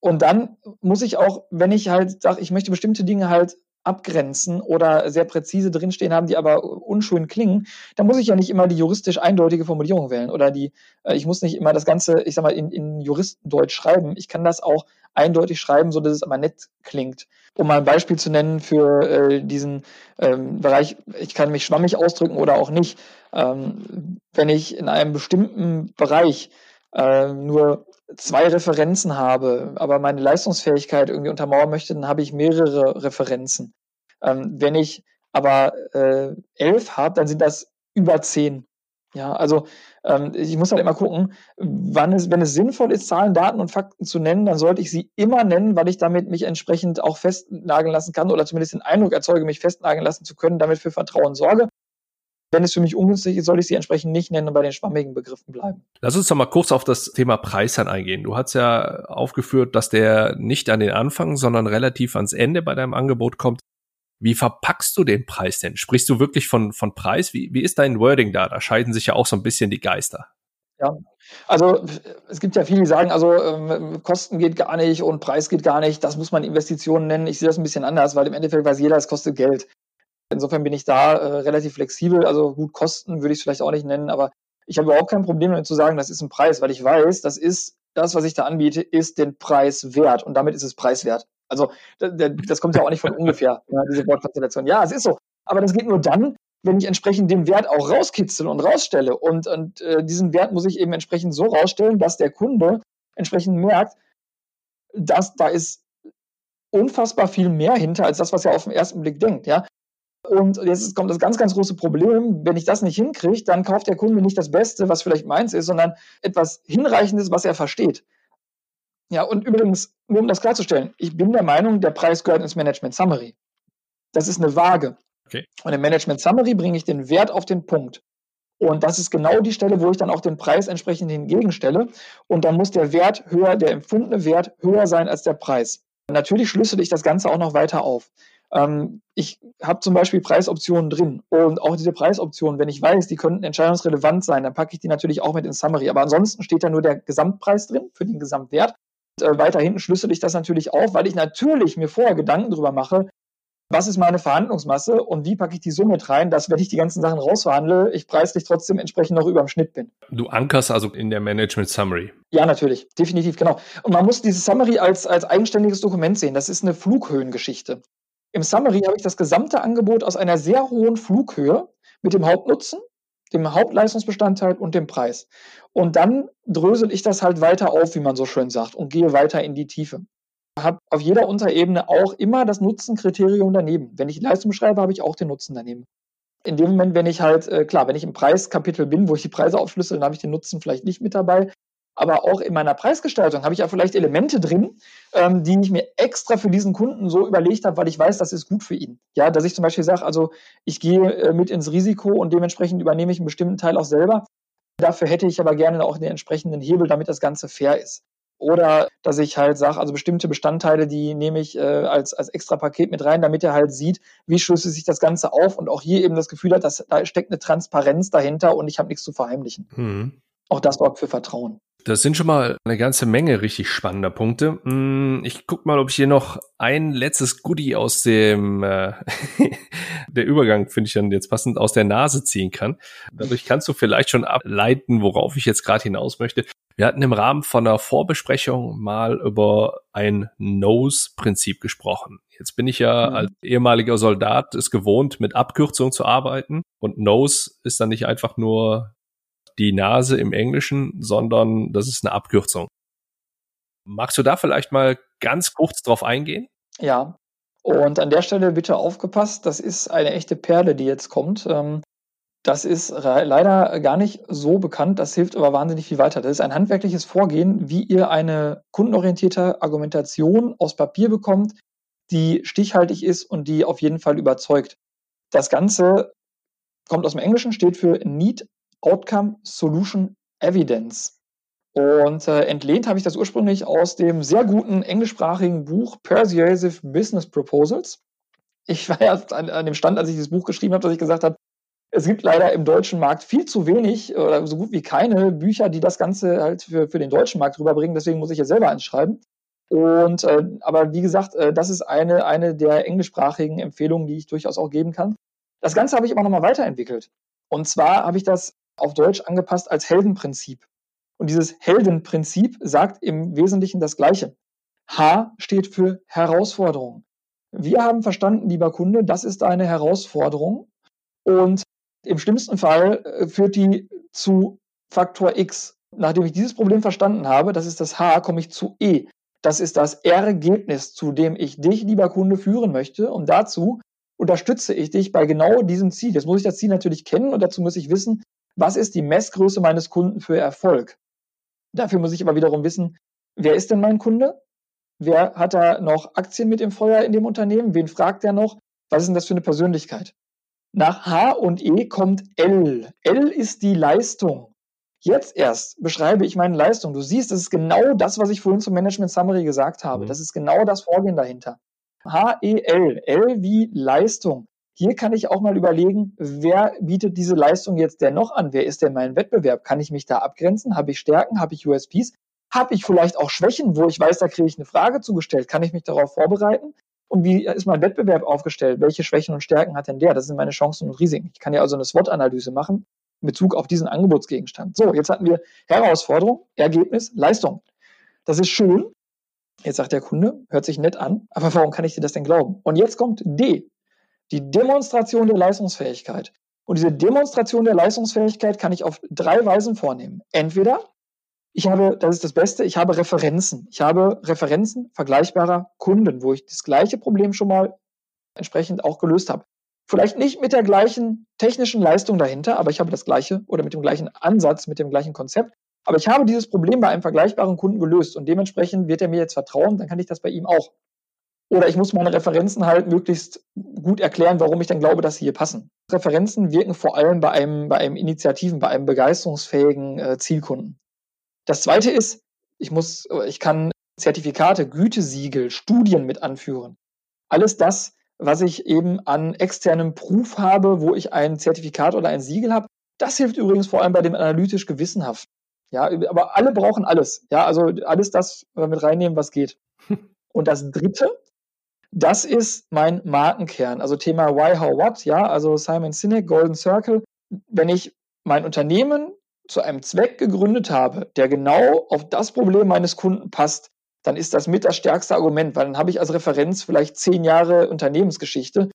Und dann muss ich auch, wenn ich halt sage, ich möchte bestimmte Dinge halt abgrenzen oder sehr präzise drinstehen haben, die aber unschön klingen, dann muss ich ja nicht immer die juristisch eindeutige Formulierung wählen oder die, äh, ich muss nicht immer das Ganze, ich sag mal, in, in Juristendeutsch schreiben. Ich kann das auch eindeutig schreiben, so dass es aber nett klingt. Um mal ein Beispiel zu nennen für äh, diesen ähm, Bereich, ich kann mich schwammig ausdrücken oder auch nicht. Ähm, wenn ich in einem bestimmten Bereich äh, nur zwei Referenzen habe, aber meine Leistungsfähigkeit irgendwie untermauern möchte, dann habe ich mehrere Referenzen. Ähm, wenn ich aber äh, elf habe, dann sind das über zehn. Ja, also ähm, ich muss halt immer gucken, wann es, wenn es sinnvoll ist, Zahlen, Daten und Fakten zu nennen, dann sollte ich sie immer nennen, weil ich damit mich entsprechend auch festnageln lassen kann oder zumindest den Eindruck erzeuge, mich festnageln lassen zu können, damit für Vertrauen sorge. Wenn es für mich ungünstig ist, soll ich sie entsprechend nicht nennen und bei den schwammigen Begriffen bleiben. Lass uns doch mal kurz auf das Thema Preis dann eingehen. Du hast ja aufgeführt, dass der nicht an den Anfang, sondern relativ ans Ende bei deinem Angebot kommt. Wie verpackst du den Preis denn? Sprichst du wirklich von, von Preis? Wie, wie ist dein Wording da? Da scheiden sich ja auch so ein bisschen die Geister. Ja, also es gibt ja viele, die sagen, also ähm, Kosten geht gar nicht und Preis geht gar nicht. Das muss man Investitionen nennen. Ich sehe das ein bisschen anders, weil im Endeffekt weiß jeder, es kostet Geld. Insofern bin ich da äh, relativ flexibel. Also gut, Kosten würde ich es vielleicht auch nicht nennen, aber ich habe überhaupt kein Problem damit zu sagen, das ist ein Preis, weil ich weiß, das ist das, was ich da anbiete, ist den Preis wert und damit ist es preiswert. Also das kommt ja auch nicht von ungefähr, ja, diese Wortkonstellation. Ja, es ist so. Aber das geht nur dann, wenn ich entsprechend den Wert auch rauskitzel und rausstelle. Und, und äh, diesen Wert muss ich eben entsprechend so rausstellen, dass der Kunde entsprechend merkt, dass da ist unfassbar viel mehr hinter, als das, was er auf den ersten Blick denkt. Ja? Und jetzt kommt das ganz, ganz große Problem. Wenn ich das nicht hinkriege, dann kauft der Kunde nicht das Beste, was vielleicht meins ist, sondern etwas Hinreichendes, was er versteht. Ja, und übrigens, nur um das klarzustellen, ich bin der Meinung, der Preis gehört ins Management Summary. Das ist eine Waage. Okay. Und im Management Summary bringe ich den Wert auf den Punkt. Und das ist genau die Stelle, wo ich dann auch den Preis entsprechend hingegenstelle. Und dann muss der Wert höher, der empfundene Wert höher sein als der Preis. Natürlich schlüssel ich das Ganze auch noch weiter auf. Ähm, ich habe zum Beispiel Preisoptionen drin und auch diese Preisoptionen, wenn ich weiß, die könnten entscheidungsrelevant sein, dann packe ich die natürlich auch mit ins Summary. Aber ansonsten steht da nur der Gesamtpreis drin für den Gesamtwert. Und, äh, weiter hinten schlüssel ich das natürlich auf, weil ich natürlich mir vorher Gedanken darüber mache, was ist meine Verhandlungsmasse und wie packe ich die Summe mit rein, dass wenn ich die ganzen Sachen rausverhandle, ich preislich trotzdem entsprechend noch über dem Schnitt bin. Du ankerst also in der Management Summary. Ja, natürlich, definitiv, genau. Und man muss dieses Summary als, als eigenständiges Dokument sehen. Das ist eine Flughöhengeschichte. Im Summary habe ich das gesamte Angebot aus einer sehr hohen Flughöhe mit dem Hauptnutzen, dem Hauptleistungsbestandteil und dem Preis. Und dann drösel ich das halt weiter auf, wie man so schön sagt, und gehe weiter in die Tiefe. Ich habe auf jeder Unterebene auch immer das Nutzenkriterium daneben. Wenn ich Leistung schreibe, habe ich auch den Nutzen daneben. In dem Moment, wenn ich halt, äh, klar, wenn ich im Preiskapitel bin, wo ich die Preise aufschlüssel, dann habe ich den Nutzen vielleicht nicht mit dabei aber auch in meiner Preisgestaltung habe ich ja vielleicht Elemente drin, ähm, die ich mir extra für diesen Kunden so überlegt habe, weil ich weiß, das ist gut für ihn. Ja, dass ich zum Beispiel sage, also ich gehe äh, mit ins Risiko und dementsprechend übernehme ich einen bestimmten Teil auch selber. Dafür hätte ich aber gerne auch den entsprechenden Hebel, damit das Ganze fair ist. Oder dass ich halt sage, also bestimmte Bestandteile, die nehme ich äh, als, als extra Paket mit rein, damit er halt sieht, wie schlüsselt sich das Ganze auf und auch hier eben das Gefühl hat, dass da steckt eine Transparenz dahinter und ich habe nichts zu verheimlichen. Hm. Auch das sorgt für Vertrauen. Das sind schon mal eine ganze Menge richtig spannender Punkte. Hm, ich guck mal, ob ich hier noch ein letztes Goodie aus dem äh, der Übergang finde ich dann jetzt passend aus der Nase ziehen kann. Dadurch kannst du vielleicht schon ableiten, worauf ich jetzt gerade hinaus möchte. Wir hatten im Rahmen von einer Vorbesprechung mal über ein Nose-Prinzip gesprochen. Jetzt bin ich ja mhm. als ehemaliger Soldat es gewohnt, mit Abkürzungen zu arbeiten. Und Nose ist dann nicht einfach nur die Nase im Englischen, sondern das ist eine Abkürzung. Magst du da vielleicht mal ganz kurz drauf eingehen? Ja, und an der Stelle bitte aufgepasst, das ist eine echte Perle, die jetzt kommt. Ähm, Das ist leider gar nicht so bekannt, das hilft aber wahnsinnig viel weiter. Das ist ein handwerkliches Vorgehen, wie ihr eine kundenorientierte Argumentation aus Papier bekommt, die stichhaltig ist und die auf jeden Fall überzeugt. Das Ganze kommt aus dem Englischen, steht für Need Outcome Solution Evidence. Und äh, entlehnt habe ich das ursprünglich aus dem sehr guten englischsprachigen Buch Persuasive Business Proposals. Ich war ja an, an dem Stand, als ich dieses Buch geschrieben habe, dass ich gesagt habe, es gibt leider im deutschen Markt viel zu wenig oder so gut wie keine Bücher, die das Ganze halt für, für den deutschen Markt rüberbringen. Deswegen muss ich ja selber eins schreiben. Und äh, aber wie gesagt, äh, das ist eine, eine der englischsprachigen Empfehlungen, die ich durchaus auch geben kann. Das Ganze habe ich aber nochmal weiterentwickelt. Und zwar habe ich das auf Deutsch angepasst als Heldenprinzip. Und dieses Heldenprinzip sagt im Wesentlichen das Gleiche. H steht für Herausforderung. Wir haben verstanden, lieber Kunde, das ist eine Herausforderung. Und im schlimmsten Fall äh, führt die zu Faktor X. Nachdem ich dieses Problem verstanden habe, das ist das H, komme ich zu E. Das ist das Ergebnis, zu dem ich dich, lieber Kunde, führen möchte. Und dazu unterstütze ich dich bei genau diesem Ziel. Jetzt muss ich das Ziel natürlich kennen und dazu muss ich wissen, was ist die Messgröße meines Kunden für Erfolg. Dafür muss ich aber wiederum wissen, wer ist denn mein Kunde? Wer hat da noch Aktien mit im Feuer in dem Unternehmen? Wen fragt er noch? Was ist denn das für eine Persönlichkeit? Nach H und E kommt L. L ist die Leistung. Jetzt erst beschreibe ich meine Leistung. Du siehst, das ist genau das, was ich vorhin zum Management Summary gesagt habe. Mhm. Das ist genau das Vorgehen dahinter. H-E-L. L wie Leistung. Hier kann ich auch mal überlegen, wer bietet diese Leistung jetzt denn noch an? Wer ist denn mein Wettbewerb? Kann ich mich da abgrenzen? Habe ich Stärken? Habe ich USPs? Habe ich vielleicht auch Schwächen, wo ich weiß, da kriege ich eine Frage zugestellt? Kann ich mich darauf vorbereiten? Und wie ist mein Wettbewerb aufgestellt? Welche Schwächen und Stärken hat denn der? Das sind meine Chancen und Risiken. Ich kann ja also eine SWOT-Analyse machen in Bezug auf diesen Angebotsgegenstand. So, jetzt hatten wir Herausforderung, Ergebnis, Leistung. Das ist schön. Jetzt sagt der Kunde, hört sich nett an, aber warum kann ich dir das denn glauben? Und jetzt kommt D, die Demonstration der Leistungsfähigkeit. Und diese Demonstration der Leistungsfähigkeit kann ich auf drei Weisen vornehmen. Entweder ich habe, das ist das Beste, ich habe Referenzen. Ich habe Referenzen vergleichbarer Kunden, wo ich das gleiche Problem schon mal entsprechend auch gelöst habe. Vielleicht nicht mit der gleichen technischen Leistung dahinter, aber ich habe das gleiche oder mit dem gleichen Ansatz, mit dem gleichen Konzept. Aber ich habe dieses Problem bei einem vergleichbaren Kunden gelöst und dementsprechend wird er mir jetzt vertrauen, dann kann ich das bei ihm auch. Oder ich muss meine Referenzen halt möglichst gut erklären, warum ich dann glaube, dass sie hier passen. Referenzen wirken vor allem bei einem, bei einem Initiativen, bei einem begeisterungsfähigen äh, Zielkunden. Das zweite ist, ich muss, ich kann Zertifikate, Gütesiegel, Studien mit anführen. Alles das, was ich eben an externem Proof habe, wo ich ein Zertifikat oder ein Siegel habe, das hilft übrigens vor allem bei dem analytisch gewissenhaft. Ja, aber alle brauchen alles. Ja, also alles das mit reinnehmen, was geht. Und das dritte, das ist mein Markenkern. Also Thema Why, How, What. Ja, also Simon Sinek, Golden Circle. Wenn ich mein Unternehmen zu einem Zweck gegründet habe, der genau auf das Problem meines Kunden passt, dann ist das mit das stärkste Argument, weil dann habe ich als Referenz vielleicht zehn Jahre Unternehmensgeschichte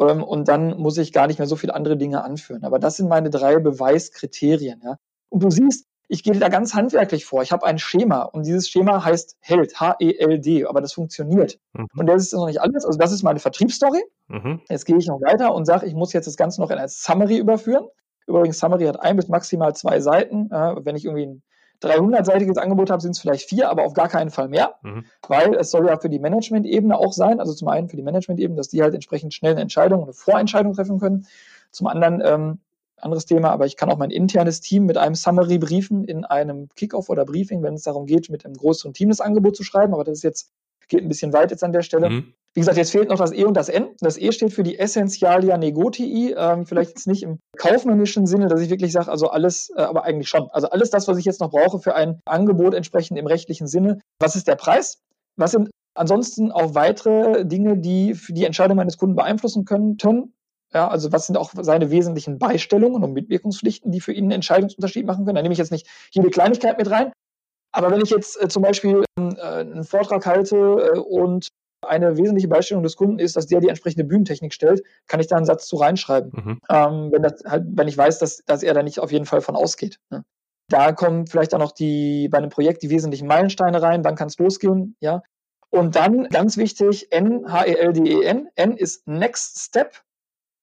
ähm, und dann muss ich gar nicht mehr so viele andere Dinge anführen. Aber das sind meine drei Beweiskriterien. Ja. Und du siehst, ich gehe da ganz handwerklich vor. Ich habe ein Schema und dieses Schema heißt HELD, H-E-L-D, aber das funktioniert. Mhm. Und das ist noch nicht alles. Also das ist meine Vertriebsstory. Mhm. Jetzt gehe ich noch weiter und sage, ich muss jetzt das Ganze noch in ein Summary überführen. Übrigens, Summary hat ein bis maximal zwei Seiten. Wenn ich irgendwie ein 300-seitiges Angebot habe, sind es vielleicht vier, aber auf gar keinen Fall mehr, mhm. weil es soll ja für die Management-Ebene auch sein, also zum einen für die Management-Ebene, dass die halt entsprechend schnell eine Entscheidung, eine Vorentscheidung treffen können. Zum anderen, ähm, anderes Thema, aber ich kann auch mein internes Team mit einem Summary briefen in einem Kickoff oder Briefing, wenn es darum geht, mit einem größeren Team das Angebot zu schreiben, aber das ist jetzt, geht ein bisschen weit jetzt an der Stelle. Mhm. Wie gesagt, jetzt fehlt noch das E und das N. Das E steht für die Essentialia Negotii. Ähm, vielleicht jetzt nicht im kaufmännischen Sinne, dass ich wirklich sage, also alles, äh, aber eigentlich schon. Also alles das, was ich jetzt noch brauche für ein Angebot entsprechend im rechtlichen Sinne. Was ist der Preis? Was sind ansonsten auch weitere Dinge, die für die Entscheidung meines Kunden beeinflussen könnten? Ja, also was sind auch seine wesentlichen Beistellungen und Mitwirkungspflichten, die für ihn einen Entscheidungsunterschied machen können? Da nehme ich jetzt nicht jede Kleinigkeit mit rein. Aber wenn ich jetzt äh, zum Beispiel ähm, äh, einen Vortrag halte äh, und eine wesentliche Beistellung des Kunden ist, dass der die entsprechende Bühnentechnik stellt, kann ich da einen Satz zu reinschreiben. Mhm. Ähm, wenn, das halt, wenn ich weiß, dass, dass er da nicht auf jeden Fall von ausgeht. Ne? Da kommen vielleicht auch noch die, bei einem Projekt die wesentlichen Meilensteine rein, wann kann es losgehen, ja. Und dann, ganz wichtig, N, H-E-L-D-E-N. N ist Next Step.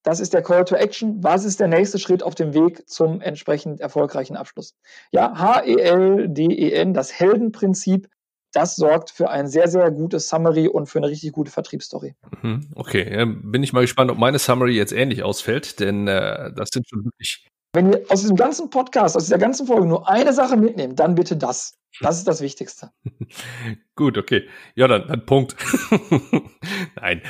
Das ist der Call to Action. Was ist der nächste Schritt auf dem Weg zum entsprechend erfolgreichen Abschluss? Ja, H-E-L-D-E-N, das Heldenprinzip, das sorgt für ein sehr, sehr gutes Summary und für eine richtig gute Vertriebsstory. Mhm, okay, bin ich mal gespannt, ob meine Summary jetzt ähnlich ausfällt, denn äh, das sind schon wirklich. Wenn ihr aus diesem ganzen Podcast, aus dieser ganzen Folge nur eine Sache mitnehmt, dann bitte das. Das ist das Wichtigste. Gut, okay. Ja, dann, dann Punkt. Nein.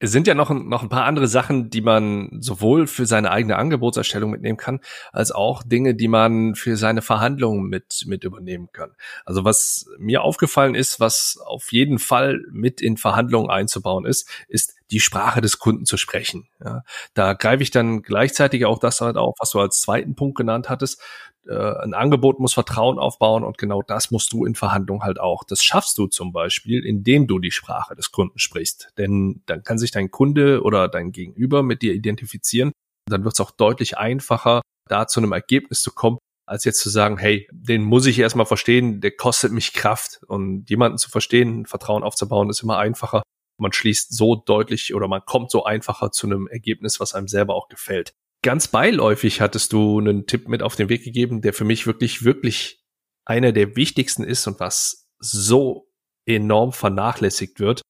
Es sind ja noch, noch ein paar andere Sachen, die man sowohl für seine eigene Angebotserstellung mitnehmen kann, als auch Dinge, die man für seine Verhandlungen mit, mit übernehmen kann. Also was mir aufgefallen ist, was auf jeden Fall mit in Verhandlungen einzubauen ist, ist die Sprache des Kunden zu sprechen. Ja, da greife ich dann gleichzeitig auch das halt auf, was du als zweiten Punkt genannt hattest äh, ein Angebot muss Vertrauen aufbauen und genau das musst du in Verhandlungen halt auch. Das schaffst du zum Beispiel, indem du die Sprache des Kunden sprichst. Denn dann kann sich dein Kunde oder dein Gegenüber mit dir identifizieren. Dann wird es auch deutlich einfacher, da zu einem Ergebnis zu kommen, als jetzt zu sagen, hey, den muss ich erstmal verstehen, der kostet mich Kraft. Und jemanden zu verstehen, Vertrauen aufzubauen, ist immer einfacher. Man schließt so deutlich oder man kommt so einfacher zu einem Ergebnis, was einem selber auch gefällt ganz beiläufig hattest du einen Tipp mit auf den Weg gegeben, der für mich wirklich, wirklich einer der wichtigsten ist und was so enorm vernachlässigt wird.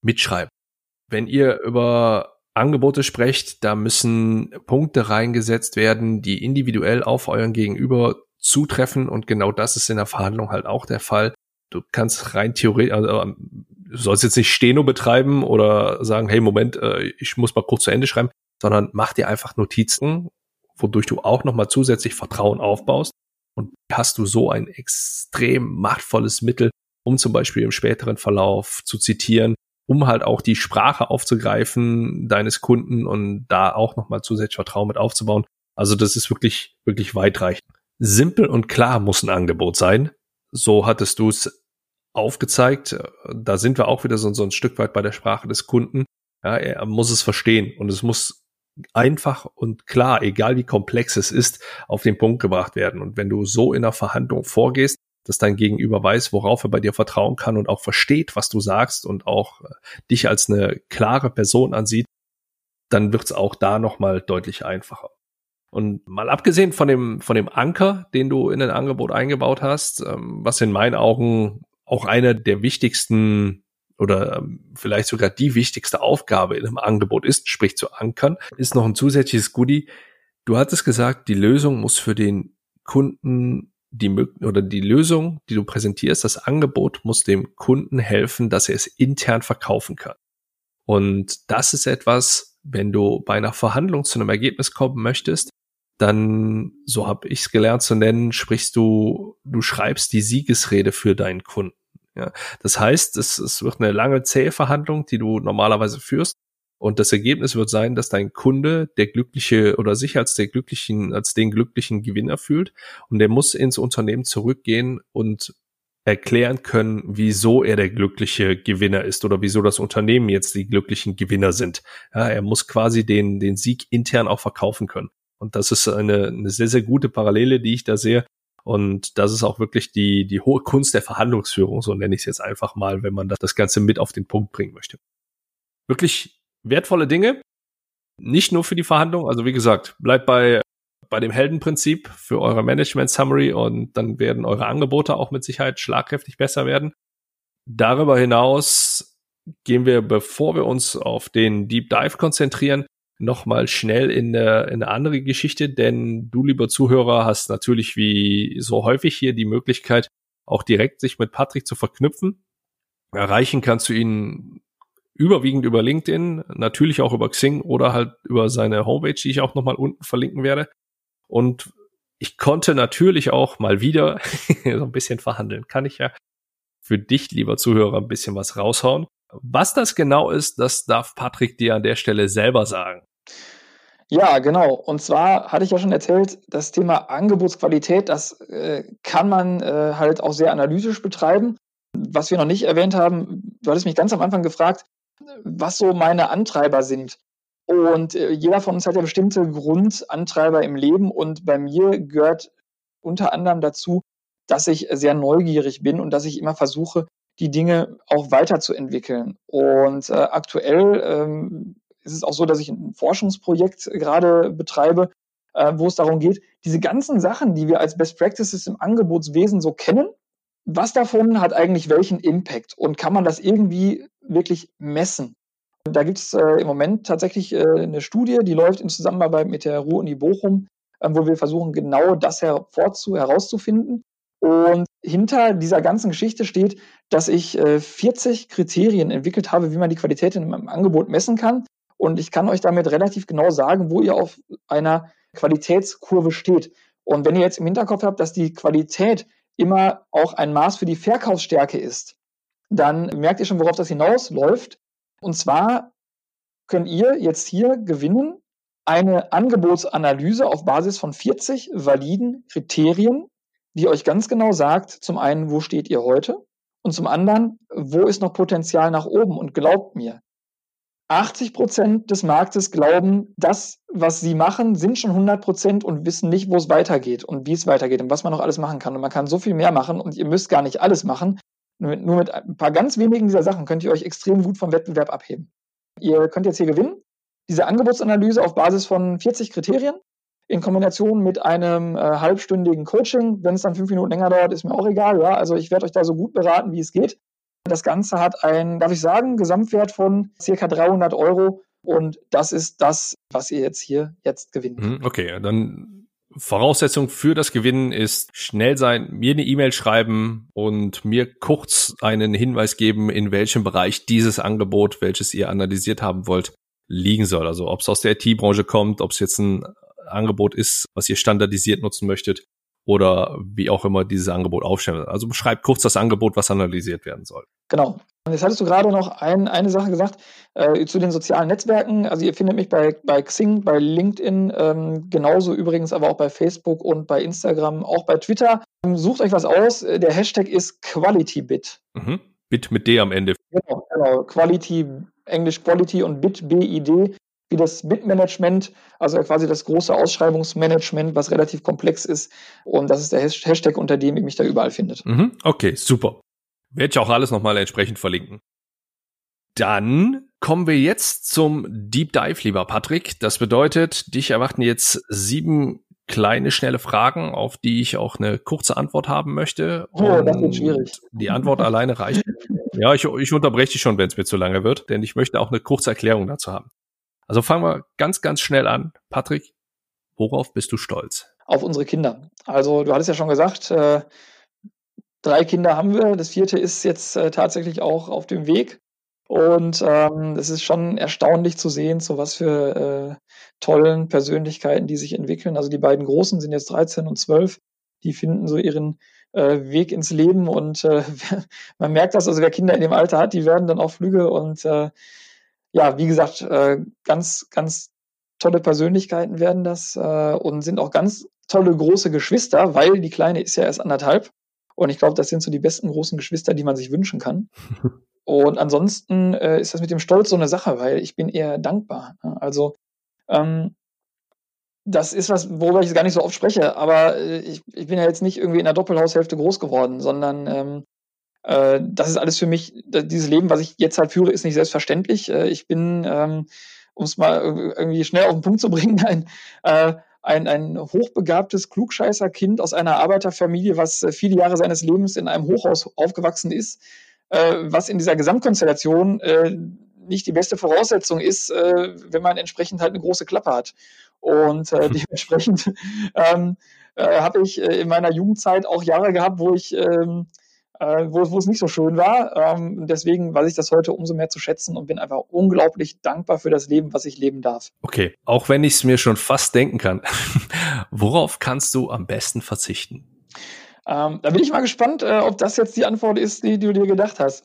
Mitschreiben. Wenn ihr über Angebote sprecht, da müssen Punkte reingesetzt werden, die individuell auf euren Gegenüber zutreffen und genau das ist in der Verhandlung halt auch der Fall. Du kannst rein theoretisch, also, ähm, du sollst jetzt nicht Steno betreiben oder sagen, hey, Moment, äh, ich muss mal kurz zu Ende schreiben sondern mach dir einfach Notizen, wodurch du auch nochmal zusätzlich Vertrauen aufbaust und hast du so ein extrem machtvolles Mittel, um zum Beispiel im späteren Verlauf zu zitieren, um halt auch die Sprache aufzugreifen deines Kunden und da auch nochmal zusätzlich Vertrauen mit aufzubauen. Also das ist wirklich, wirklich weitreichend. Simpel und klar muss ein Angebot sein. So hattest du es aufgezeigt. Da sind wir auch wieder so, so ein Stück weit bei der Sprache des Kunden. Ja, er muss es verstehen und es muss einfach und klar, egal wie komplex es ist, auf den Punkt gebracht werden. Und wenn du so in einer Verhandlung vorgehst, dass dein Gegenüber weiß, worauf er bei dir vertrauen kann und auch versteht, was du sagst und auch äh, dich als eine klare Person ansieht, dann wird es auch da nochmal deutlich einfacher. Und mal abgesehen von dem, von dem Anker, den du in ein Angebot eingebaut hast, ähm, was in meinen Augen auch einer der wichtigsten oder ähm, vielleicht sogar die wichtigste Aufgabe in einem Angebot ist, sprich zu ankern, ist noch ein zusätzliches Goodie. Du hattest gesagt, die Lösung muss für den Kunden die oder die Lösung, die du präsentierst, das Angebot muss dem Kunden helfen, dass er es intern verkaufen kann. Und das ist etwas, wenn du bei einer Verhandlung zu einem Ergebnis kommen möchtest, dann, so habe ich es gelernt zu nennen, sprichst du, du schreibst die Siegesrede für deinen Kunden. Ja, das heißt, es, es wird eine lange zähe Verhandlung, die du normalerweise führst. Und das Ergebnis wird sein, dass dein Kunde der glückliche oder sich als der glücklichen, als den glücklichen Gewinner fühlt. Und der muss ins Unternehmen zurückgehen und erklären können, wieso er der glückliche Gewinner ist oder wieso das Unternehmen jetzt die glücklichen Gewinner sind. Ja, er muss quasi den, den Sieg intern auch verkaufen können. Und das ist eine, eine sehr, sehr gute Parallele, die ich da sehe und das ist auch wirklich die, die hohe Kunst der Verhandlungsführung, so nenne ich es jetzt einfach mal, wenn man das Ganze mit auf den Punkt bringen möchte. Wirklich wertvolle Dinge, nicht nur für die Verhandlung. Also wie gesagt, bleibt bei, bei dem Heldenprinzip für eure Management Summary und dann werden eure Angebote auch mit Sicherheit schlagkräftig besser werden. Darüber hinaus gehen wir, bevor wir uns auf den Deep Dive konzentrieren, nochmal schnell in eine, in eine andere Geschichte, denn du, lieber Zuhörer, hast natürlich wie so häufig hier die Möglichkeit, auch direkt sich mit Patrick zu verknüpfen. Erreichen kannst du ihn überwiegend über LinkedIn, natürlich auch über Xing oder halt über seine Homepage, die ich auch nochmal unten verlinken werde. Und ich konnte natürlich auch mal wieder so ein bisschen verhandeln. Kann ich ja für dich, lieber Zuhörer, ein bisschen was raushauen. Was das genau ist, das darf Patrick dir an der Stelle selber sagen. Ja, genau. Und zwar hatte ich ja schon erzählt, das Thema Angebotsqualität, das äh, kann man äh, halt auch sehr analytisch betreiben. Was wir noch nicht erwähnt haben, du hattest mich ganz am Anfang gefragt, was so meine Antreiber sind. Und äh, jeder von uns hat ja bestimmte Grundantreiber im Leben und bei mir gehört unter anderem dazu, dass ich sehr neugierig bin und dass ich immer versuche, die Dinge auch weiterzuentwickeln. Und äh, aktuell ähm, ist es auch so, dass ich ein Forschungsprojekt gerade betreibe, äh, wo es darum geht, diese ganzen Sachen, die wir als Best Practices im Angebotswesen so kennen, was davon hat eigentlich welchen Impact und kann man das irgendwie wirklich messen? Da gibt es äh, im Moment tatsächlich äh, eine Studie, die läuft in Zusammenarbeit mit der Ruhr-Uni Bochum, äh, wo wir versuchen, genau das hervorzu herauszufinden. Und hinter dieser ganzen Geschichte steht, dass ich äh, 40 Kriterien entwickelt habe, wie man die Qualität in meinem Angebot messen kann. Und ich kann euch damit relativ genau sagen, wo ihr auf einer Qualitätskurve steht. Und wenn ihr jetzt im Hinterkopf habt, dass die Qualität immer auch ein Maß für die Verkaufsstärke ist, dann merkt ihr schon, worauf das hinausläuft. Und zwar könnt ihr jetzt hier gewinnen eine Angebotsanalyse auf Basis von 40 validen Kriterien, die euch ganz genau sagt, zum einen, wo steht ihr heute und zum anderen, wo ist noch Potenzial nach oben. Und glaubt mir, 80 Prozent des Marktes glauben, das, was sie machen, sind schon 100 Prozent und wissen nicht, wo es weitergeht und wie es weitergeht und was man noch alles machen kann. Und man kann so viel mehr machen und ihr müsst gar nicht alles machen. Nur mit, nur mit ein paar ganz wenigen dieser Sachen könnt ihr euch extrem gut vom Wettbewerb abheben. Ihr könnt jetzt hier gewinnen. Diese Angebotsanalyse auf Basis von 40 Kriterien in Kombination mit einem äh, halbstündigen Coaching. Wenn es dann fünf Minuten länger dauert, ist mir auch egal. Ja? Also ich werde euch da so gut beraten, wie es geht. Das Ganze hat einen, darf ich sagen, Gesamtwert von circa 300 Euro. Und das ist das, was ihr jetzt hier jetzt gewinnt. Mhm, okay, dann Voraussetzung für das Gewinnen ist schnell sein, mir eine E-Mail schreiben und mir kurz einen Hinweis geben, in welchem Bereich dieses Angebot, welches ihr analysiert haben wollt, liegen soll. Also ob es aus der IT-Branche kommt, ob es jetzt ein Angebot ist, was ihr standardisiert nutzen möchtet oder wie auch immer dieses Angebot aufstellen. Also beschreibt kurz das Angebot, was analysiert werden soll. Genau. Und jetzt hattest du gerade noch ein, eine Sache gesagt äh, zu den sozialen Netzwerken. Also ihr findet mich bei, bei Xing, bei LinkedIn, ähm, genauso übrigens aber auch bei Facebook und bei Instagram, auch bei Twitter. Ähm, sucht euch was aus. Der Hashtag ist QualityBit. Mhm. Bit mit D am Ende. Genau, genau. Quality, Englisch Quality und Bit, B-I-D wie das Bitmanagement, also quasi das große Ausschreibungsmanagement, was relativ komplex ist. Und das ist der Hashtag, unter dem ihr mich da überall findet. Mhm, okay, super. Werde ich auch alles nochmal entsprechend verlinken. Dann kommen wir jetzt zum Deep Dive, lieber Patrick. Das bedeutet, dich erwarten jetzt sieben kleine, schnelle Fragen, auf die ich auch eine kurze Antwort haben möchte. Oh, Und das wird schwierig. Die Antwort alleine reicht. Ja, ich, ich unterbreche dich schon, wenn es mir zu lange wird, denn ich möchte auch eine kurze Erklärung dazu haben. Also fangen wir ganz, ganz schnell an. Patrick, worauf bist du stolz? Auf unsere Kinder. Also du hattest ja schon gesagt, äh, drei Kinder haben wir. Das vierte ist jetzt äh, tatsächlich auch auf dem Weg. Und ähm, es ist schon erstaunlich zu sehen, so was für äh, tollen Persönlichkeiten die sich entwickeln. Also die beiden Großen sind jetzt 13 und 12. Die finden so ihren äh, Weg ins Leben und man merkt das, also wer Kinder in dem Alter hat, die werden dann auch Flüge und ja, wie gesagt, äh, ganz, ganz tolle Persönlichkeiten werden das äh, und sind auch ganz tolle große Geschwister, weil die Kleine ist ja erst anderthalb. Und ich glaube, das sind so die besten großen Geschwister, die man sich wünschen kann. Und ansonsten äh, ist das mit dem Stolz so eine Sache, weil ich bin eher dankbar. Ne? Also ähm, das ist was, worüber ich gar nicht so oft spreche, aber äh, ich, ich bin ja jetzt nicht irgendwie in der Doppelhaushälfte groß geworden, sondern ähm, äh, das ist alles für mich, dieses Leben, was ich jetzt halt führe, ist nicht selbstverständlich. Äh, ich bin, ähm, um es mal irgendwie schnell auf den Punkt zu bringen, ein, äh, ein, ein hochbegabtes Klugscheißer-Kind aus einer Arbeiterfamilie, was äh, viele Jahre seines Lebens in einem Hochhaus aufgewachsen ist, äh, was in dieser Gesamtkonstellation äh, nicht die beste Voraussetzung ist, wenn man entsprechend halt eine große Klappe hat. Und dementsprechend ähm, äh, habe ich in meiner Jugendzeit auch Jahre gehabt, wo ich ähm, äh, wo, wo es nicht so schön war. Ähm, deswegen weiß ich das heute umso mehr zu schätzen und bin einfach unglaublich dankbar für das Leben, was ich leben darf. Okay, auch wenn ich es mir schon fast denken kann, worauf kannst du am besten verzichten? Ähm, da bin ich mal gespannt, äh, ob das jetzt die Antwort ist, die, die du dir gedacht hast.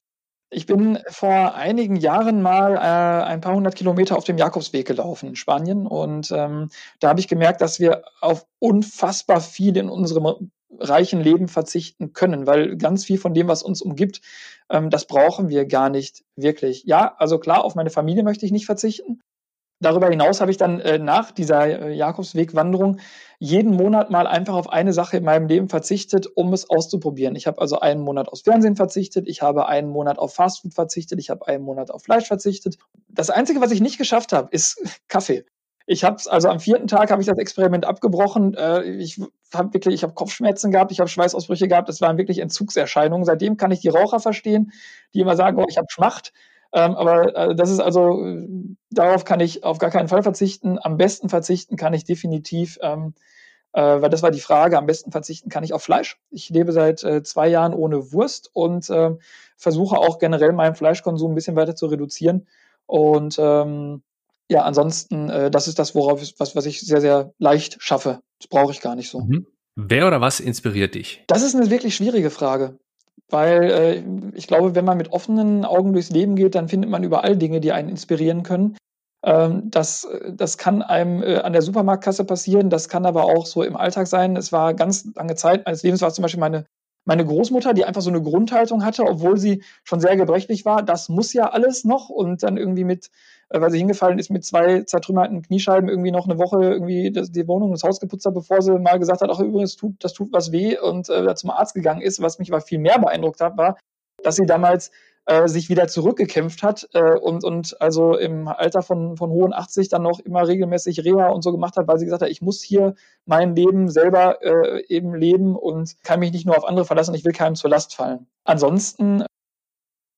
Ich bin vor einigen Jahren mal äh, ein paar hundert Kilometer auf dem Jakobsweg gelaufen in Spanien und ähm, da habe ich gemerkt, dass wir auf unfassbar viel in unserem reichen Leben verzichten können, weil ganz viel von dem, was uns umgibt, ähm, das brauchen wir gar nicht wirklich. Ja, also klar, auf meine Familie möchte ich nicht verzichten, Darüber hinaus habe ich dann äh, nach dieser äh, Jakobswegwanderung jeden Monat mal einfach auf eine Sache in meinem Leben verzichtet, um es auszuprobieren. Ich habe also einen Monat aufs Fernsehen verzichtet, ich habe einen Monat auf Fastfood verzichtet, ich habe einen Monat auf Fleisch verzichtet. Das Einzige, was ich nicht geschafft habe, ist Kaffee. Ich habe also am vierten Tag habe ich das Experiment abgebrochen. Äh, ich habe wirklich, ich habe Kopfschmerzen gehabt, ich habe Schweißausbrüche gehabt. Das waren wirklich Entzugserscheinungen. Seitdem kann ich die Raucher verstehen, die immer sagen, oh, ich habe Schmacht. Ähm, aber äh, das ist also, äh, darauf kann ich auf gar keinen Fall verzichten. Am besten verzichten kann ich definitiv, ähm, äh, weil das war die Frage, am besten verzichten kann ich auf Fleisch. Ich lebe seit äh, zwei Jahren ohne Wurst und äh, versuche auch generell meinen Fleischkonsum ein bisschen weiter zu reduzieren. Und ähm, ja, ansonsten, äh, das ist das, worauf was, was ich sehr, sehr leicht schaffe. Das brauche ich gar nicht so. Mhm. Wer oder was inspiriert dich? Das ist eine wirklich schwierige Frage. Weil äh, ich glaube, wenn man mit offenen Augen durchs Leben geht, dann findet man überall Dinge, die einen inspirieren können. Ähm, das, das kann einem äh, an der Supermarktkasse passieren, das kann aber auch so im Alltag sein. Es war ganz lange Zeit meines Lebens, war zum Beispiel meine, meine Großmutter, die einfach so eine Grundhaltung hatte, obwohl sie schon sehr gebrechlich war. Das muss ja alles noch und dann irgendwie mit äh, weil sie hingefallen ist mit zwei zertrümmerten Kniescheiben irgendwie noch eine Woche irgendwie die Wohnung das Haus geputzt hat, bevor sie mal gesagt hat, ach übrigens, tut, das tut was weh und äh, zum Arzt gegangen ist. Was mich aber viel mehr beeindruckt hat, war, dass sie damals äh, sich wieder zurückgekämpft hat äh, und, und also im Alter von, von hohen 80 dann noch immer regelmäßig Reha und so gemacht hat, weil sie gesagt hat, ich muss hier mein Leben selber äh, eben leben und kann mich nicht nur auf andere verlassen, ich will keinem zur Last fallen. Ansonsten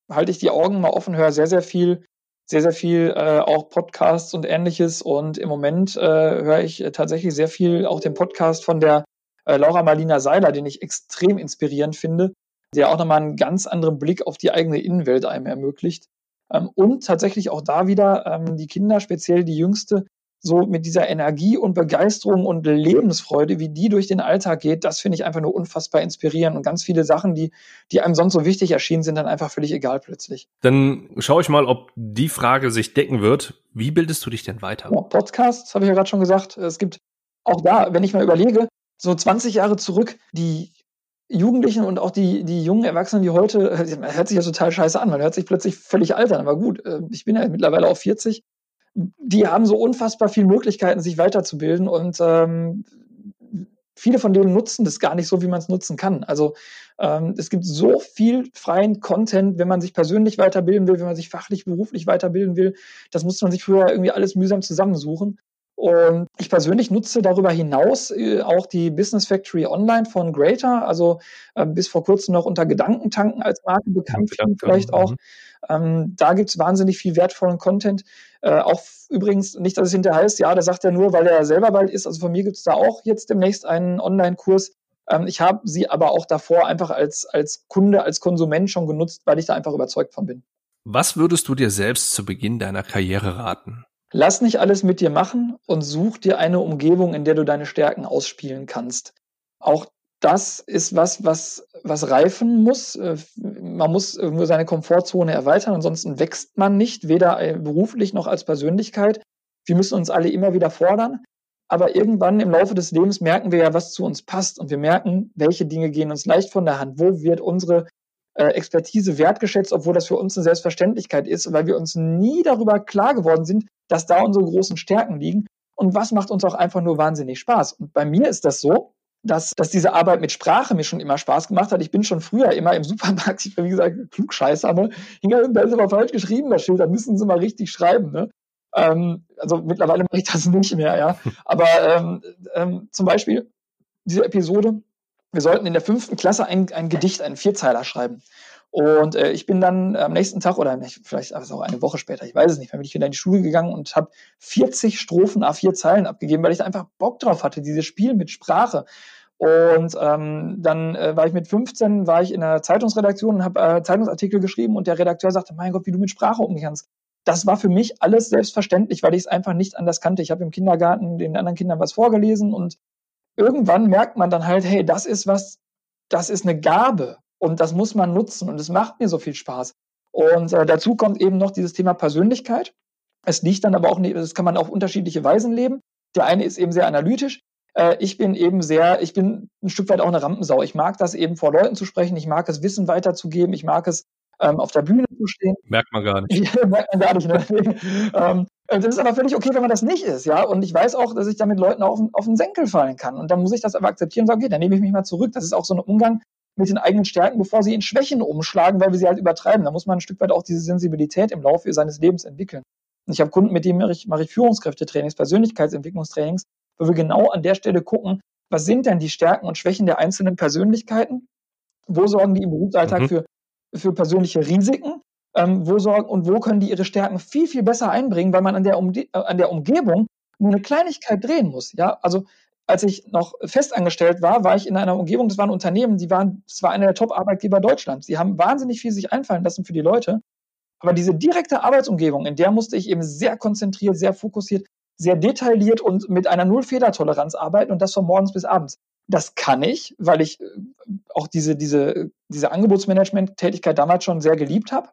halte ich die Augen mal offen, höre sehr, sehr viel sehr, sehr viel äh, auch Podcasts und ähnliches. Und im Moment äh, höre ich tatsächlich sehr viel auch den Podcast von der äh, Laura Marlina Seiler, den ich extrem inspirierend finde, der auch nochmal einen ganz anderen Blick auf die eigene Innenwelt einem ermöglicht. Ähm, und tatsächlich auch da wieder ähm, die Kinder, speziell die Jüngste, so mit dieser Energie und Begeisterung und Lebensfreude, wie die durch den Alltag geht, das finde ich einfach nur unfassbar inspirierend und ganz viele Sachen, die, die einem sonst so wichtig erschienen, sind dann einfach völlig egal plötzlich. Dann schaue ich mal, ob die Frage sich decken wird. Wie bildest du dich denn weiter? Ja, Podcasts, habe ich ja gerade schon gesagt. Es gibt auch da, wenn ich mal überlege, so 20 Jahre zurück, die Jugendlichen und auch die, die jungen Erwachsenen, die heute, hört sich ja total scheiße an, man hört sich plötzlich völlig alt an, aber gut, äh, ich bin ja mittlerweile auch 40 die haben so unfassbar viele Möglichkeiten, sich weiterzubilden und ähm, viele von denen nutzen das gar nicht so, wie man es nutzen kann. Also ähm, es gibt so viel freien Content, wenn man sich persönlich weiterbilden will, wenn man sich fachlich, beruflich weiterbilden will. Das muss man sich früher irgendwie alles mühsam zusammensuchen. Und ich persönlich nutze darüber hinaus äh, auch die Business Factory Online von Greater, also äh, bis vor kurzem noch unter Gedankentanken als Marke bekannt, ja, vielleicht auch. Mhm. Ähm, da gibt's wahnsinnig viel wertvollen Content. Äh, auch übrigens, nicht, dass es hinterher heißt, ja, da sagt er nur, weil er selber bald ist. Also von mir gibt's da auch jetzt demnächst einen Online-Kurs. Ähm, ich habe sie aber auch davor einfach als, als Kunde, als Konsument schon genutzt, weil ich da einfach überzeugt von bin. Was würdest du dir selbst zu Beginn deiner Karriere raten? Lass nicht alles mit dir machen und such dir eine Umgebung, in der du deine Stärken ausspielen kannst. Auch das ist was, was, was reifen muss. Äh, man muss irgendwo seine Komfortzone erweitern, ansonsten wächst man nicht, weder äh, beruflich noch als Persönlichkeit. Wir müssen uns alle immer wieder fordern. Aber irgendwann im Laufe des Lebens merken wir ja, was zu uns passt und wir merken, welche Dinge gehen uns leicht von der Hand. Wo wird unsere äh, Expertise wertgeschätzt, obwohl das für uns eine Selbstverständlichkeit ist, weil wir uns nie darüber klar geworden sind, dass da unsere großen Stärken liegen. Und was macht uns auch einfach nur wahnsinnig Spaß? Und bei mir ist das so, dass, dass diese Arbeit mit Sprache mir schon immer Spaß gemacht hat. Ich bin schon früher immer im Supermarkt, ich bin wie gesagt klugscheißer, ne? Da ist aber falsch geschrieben, das Schild, da müssen sie mal richtig schreiben, ne? Ähm, also mittlerweile mache ich das nicht mehr, ja. Aber ähm, ähm, zum Beispiel diese Episode, wir sollten in der fünften Klasse ein, ein Gedicht, einen Vierzeiler schreiben. Und äh, ich bin dann am nächsten Tag oder vielleicht auch eine Woche später, ich weiß es nicht, dann bin ich wieder in die Schule gegangen und habe 40 Strophen A4 Zeilen abgegeben, weil ich einfach Bock drauf hatte, dieses Spiel mit Sprache. Und ähm, dann äh, war ich mit 15, war ich in der Zeitungsredaktion und habe äh, Zeitungsartikel geschrieben und der Redakteur sagte, mein Gott, wie du mit Sprache umgehst. Das war für mich alles selbstverständlich, weil ich es einfach nicht anders kannte. Ich habe im Kindergarten den anderen Kindern was vorgelesen und irgendwann merkt man dann halt, hey, das ist was, das ist eine Gabe. Und das muss man nutzen und es macht mir so viel Spaß. Und äh, dazu kommt eben noch dieses Thema Persönlichkeit. Es liegt dann aber auch, das kann man auf unterschiedliche Weisen leben. Der eine ist eben sehr analytisch. Äh, ich bin eben sehr, ich bin ein Stück weit auch eine Rampensau. Ich mag das eben vor Leuten zu sprechen. Ich mag es Wissen weiterzugeben. Ich mag es ähm, auf der Bühne zu stehen. Merkt man gar nicht. merkt man gar nicht. Ne? ähm, Äh, das ist aber völlig okay, wenn man das nicht ist, ja. Und ich weiß auch, dass ich damit Leuten auf, auf den Senkel fallen kann. Und dann muss ich das aber akzeptieren und sagen, okay, dann nehme ich mich mal zurück. Das ist auch so ein Umgang mit den eigenen Stärken, bevor sie in Schwächen umschlagen, weil wir sie halt übertreiben. Da muss man ein Stück weit auch diese Sensibilität im Laufe seines Lebens entwickeln. Und ich habe Kunden, mit denen mache ich, mache ich Führungskräftetrainings, Persönlichkeitsentwicklungstrainings, wo wir genau an der Stelle gucken, was sind denn die Stärken und Schwächen der einzelnen Persönlichkeiten? Wo sorgen die im Berufsalltag mhm. für, für persönliche Risiken? Ähm, wo sorgen und wo können die ihre Stärken viel, viel besser einbringen, weil man an der, um, äh, an der Umgebung nur eine Kleinigkeit drehen muss. Ja, also als ich noch festangestellt war, war ich in einer Umgebung, das waren Unternehmen, die waren, das war einer der Top-Arbeitgeber Deutschlands. Die haben wahnsinnig viel sich einfallen lassen für die Leute. Aber diese direkte Arbeitsumgebung, in der musste ich eben sehr konzentriert, sehr fokussiert, sehr detailliert und mit einer Null-Fehler-Toleranz arbeiten und das von morgens bis abends. Das kann ich, weil ich äh, auch diese, diese, diese Angebotsmanagement-Tätigkeit damals schon sehr geliebt habe.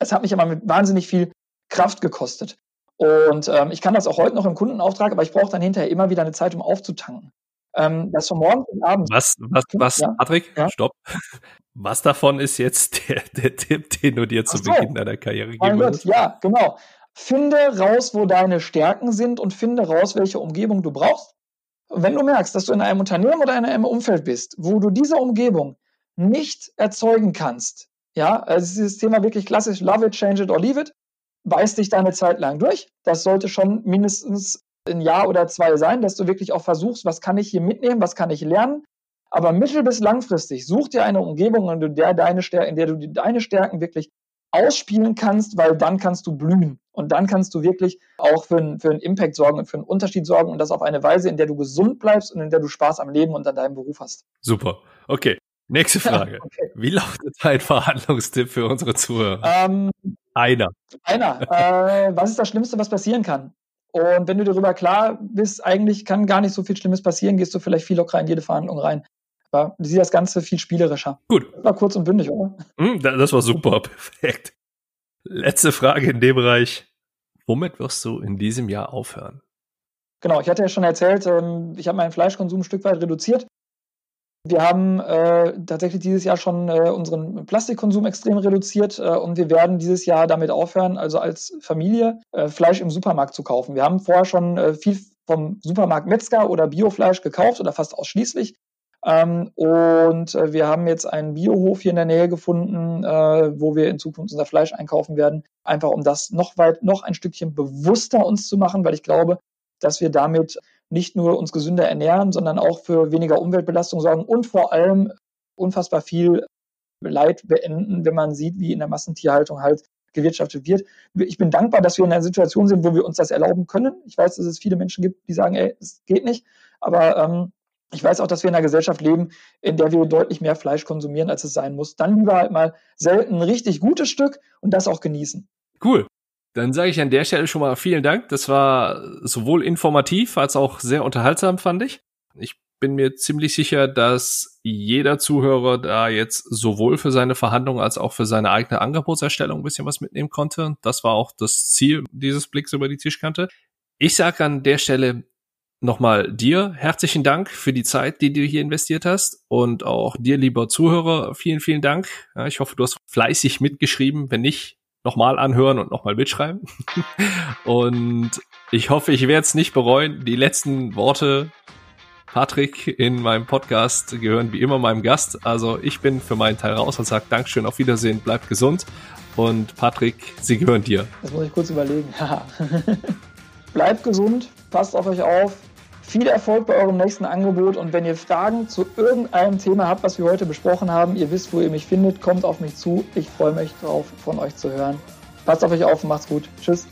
Es hat mich aber mit wahnsinnig viel Kraft gekostet. Und ähm, ich kann das auch heute noch im Kundenauftrag, aber ich brauche dann hinterher immer wieder eine Zeit, um aufzutanken. Ähm, das von morgens bis abends. Was, was, was, ja? Patrick, ja? stopp. Was davon ist jetzt der, der Tipp, den du dir zu so. Beginn deiner Karriere geben würdest? Ja, genau. Finde raus, wo deine Stärken sind und finde raus, welche Umgebung du brauchst. Und wenn du merkst, dass du in einem Unternehmen oder in einem Umfeld bist, wo du diese Umgebung nicht erzeugen kannst, ja, also dieses Thema wirklich klassisch, love it, change it or leave it, beiß dich da eine Zeit lang durch. Das sollte schon mindestens ein Jahr oder zwei sein, dass du wirklich auch versuchst, was kann ich hier mitnehmen, was kann ich lernen. Aber mittel- bis langfristig such dir eine Umgebung, in der, deine Stärken, in der du deine Stärken wirklich ausspielen kannst, weil dann kannst du blühen. Und dann kannst du wirklich auch für, einen, für einen Impact sorgen und für einen Unterschied sorgen und das auf eine Weise, in der du gesund bleibst und in der du Spaß am Leben und an deinem Beruf hast. Super. Okay. Nächste Frage. okay. Wie lautet dein Verhandlungstipp für unsere Zuhörer? Ähm, einer. Einer. Äh, was ist das Schlimmste, was passieren kann? Und wenn du darüber klar bist, eigentlich kann gar nicht so viel Schlimmes passieren, gehst du vielleicht viel lockerer in jede Verhandlung rein. Aber du siehst das Ganze viel spielerischer. Gut. War kurz und bündig, oder? Hm, das war super, perfekt. Letzte Frage in dem Bereich. Womit wirst du in diesem Jahr aufhören? Genau, ich hatte ja schon erzählt, ähm, ich habe meinen Fleischkonsum ein Stück weit reduziert. Wir haben äh, tatsächlich dieses Jahr schon äh, unseren Plastikkonsum extrem reduziert äh, und wir werden dieses Jahr damit aufhören, also als Familie äh, Fleisch im Supermarkt zu kaufen. Wir haben vorher schon äh, viel vom Supermarkt Metzger oder Biofleisch gekauft oder fast ausschließlich. Ähm, und äh, wir haben jetzt einen Biohof hier in der Nähe gefunden, wo wir in Zukunft unser Fleisch einkaufen werden, einfach um das noch weit, noch ein Stückchen bewusster uns zu machen, weil ich glaube, dass wir damit nicht nur uns gesünder ernähren, sondern auch für weniger Umweltbelastung sorgen und vor allem unfassbar viel Leid beenden, wenn man sieht, wie in der Massentierhaltung halt gewirtschaftet wird. Ich bin dankbar, dass wir in einer Situation sind, wo wir uns das erlauben können. Ich weiß, dass es viele Menschen gibt, die sagen, ey, es geht nicht. Aber ähm, ich weiß auch, dass wir in einer Gesellschaft leben, in der wir deutlich mehr Fleisch konsumieren, als es sein muss. Dann lieber halt mal selten ein richtig gutes Stück und das auch genießen. Cool. Dann sage ich an der Stelle schon mal vielen Dank. Das war sowohl informativ als auch sehr unterhaltsam, fand ich. Ich bin mir ziemlich sicher, dass jeder Zuhörer da jetzt sowohl für seine Verhandlungen als auch für seine eigene Angebotserstellung ein bisschen was mitnehmen konnte. Das war auch das Ziel dieses Blicks über die Tischkante. Ich sage an der Stelle nochmal dir herzlichen Dank für die Zeit, die du hier investiert hast und auch dir, lieber Zuhörer, vielen, vielen Dank. Ich hoffe, du hast fleißig mitgeschrieben. Wenn nicht, nochmal anhören und nochmal mitschreiben. und ich hoffe, ich werde es nicht bereuen. Die letzten Worte, Patrick, in meinem Podcast gehören wie immer meinem Gast. Also ich bin für meinen Teil raus und sage Dankeschön, auf Wiedersehen, bleib gesund. Und Patrick, sie gehören dir. Das muss ich kurz überlegen. Bleibt gesund, passt auf euch auf, viel Erfolg bei eurem nächsten Angebot und wenn ihr Fragen zu irgendeinem Thema habt, was wir heute besprochen haben, ihr wisst, wo ihr mich findet, kommt auf mich zu. Ich freue mich drauf, von euch zu hören. Passt auf euch auf macht's gut. Tschüss.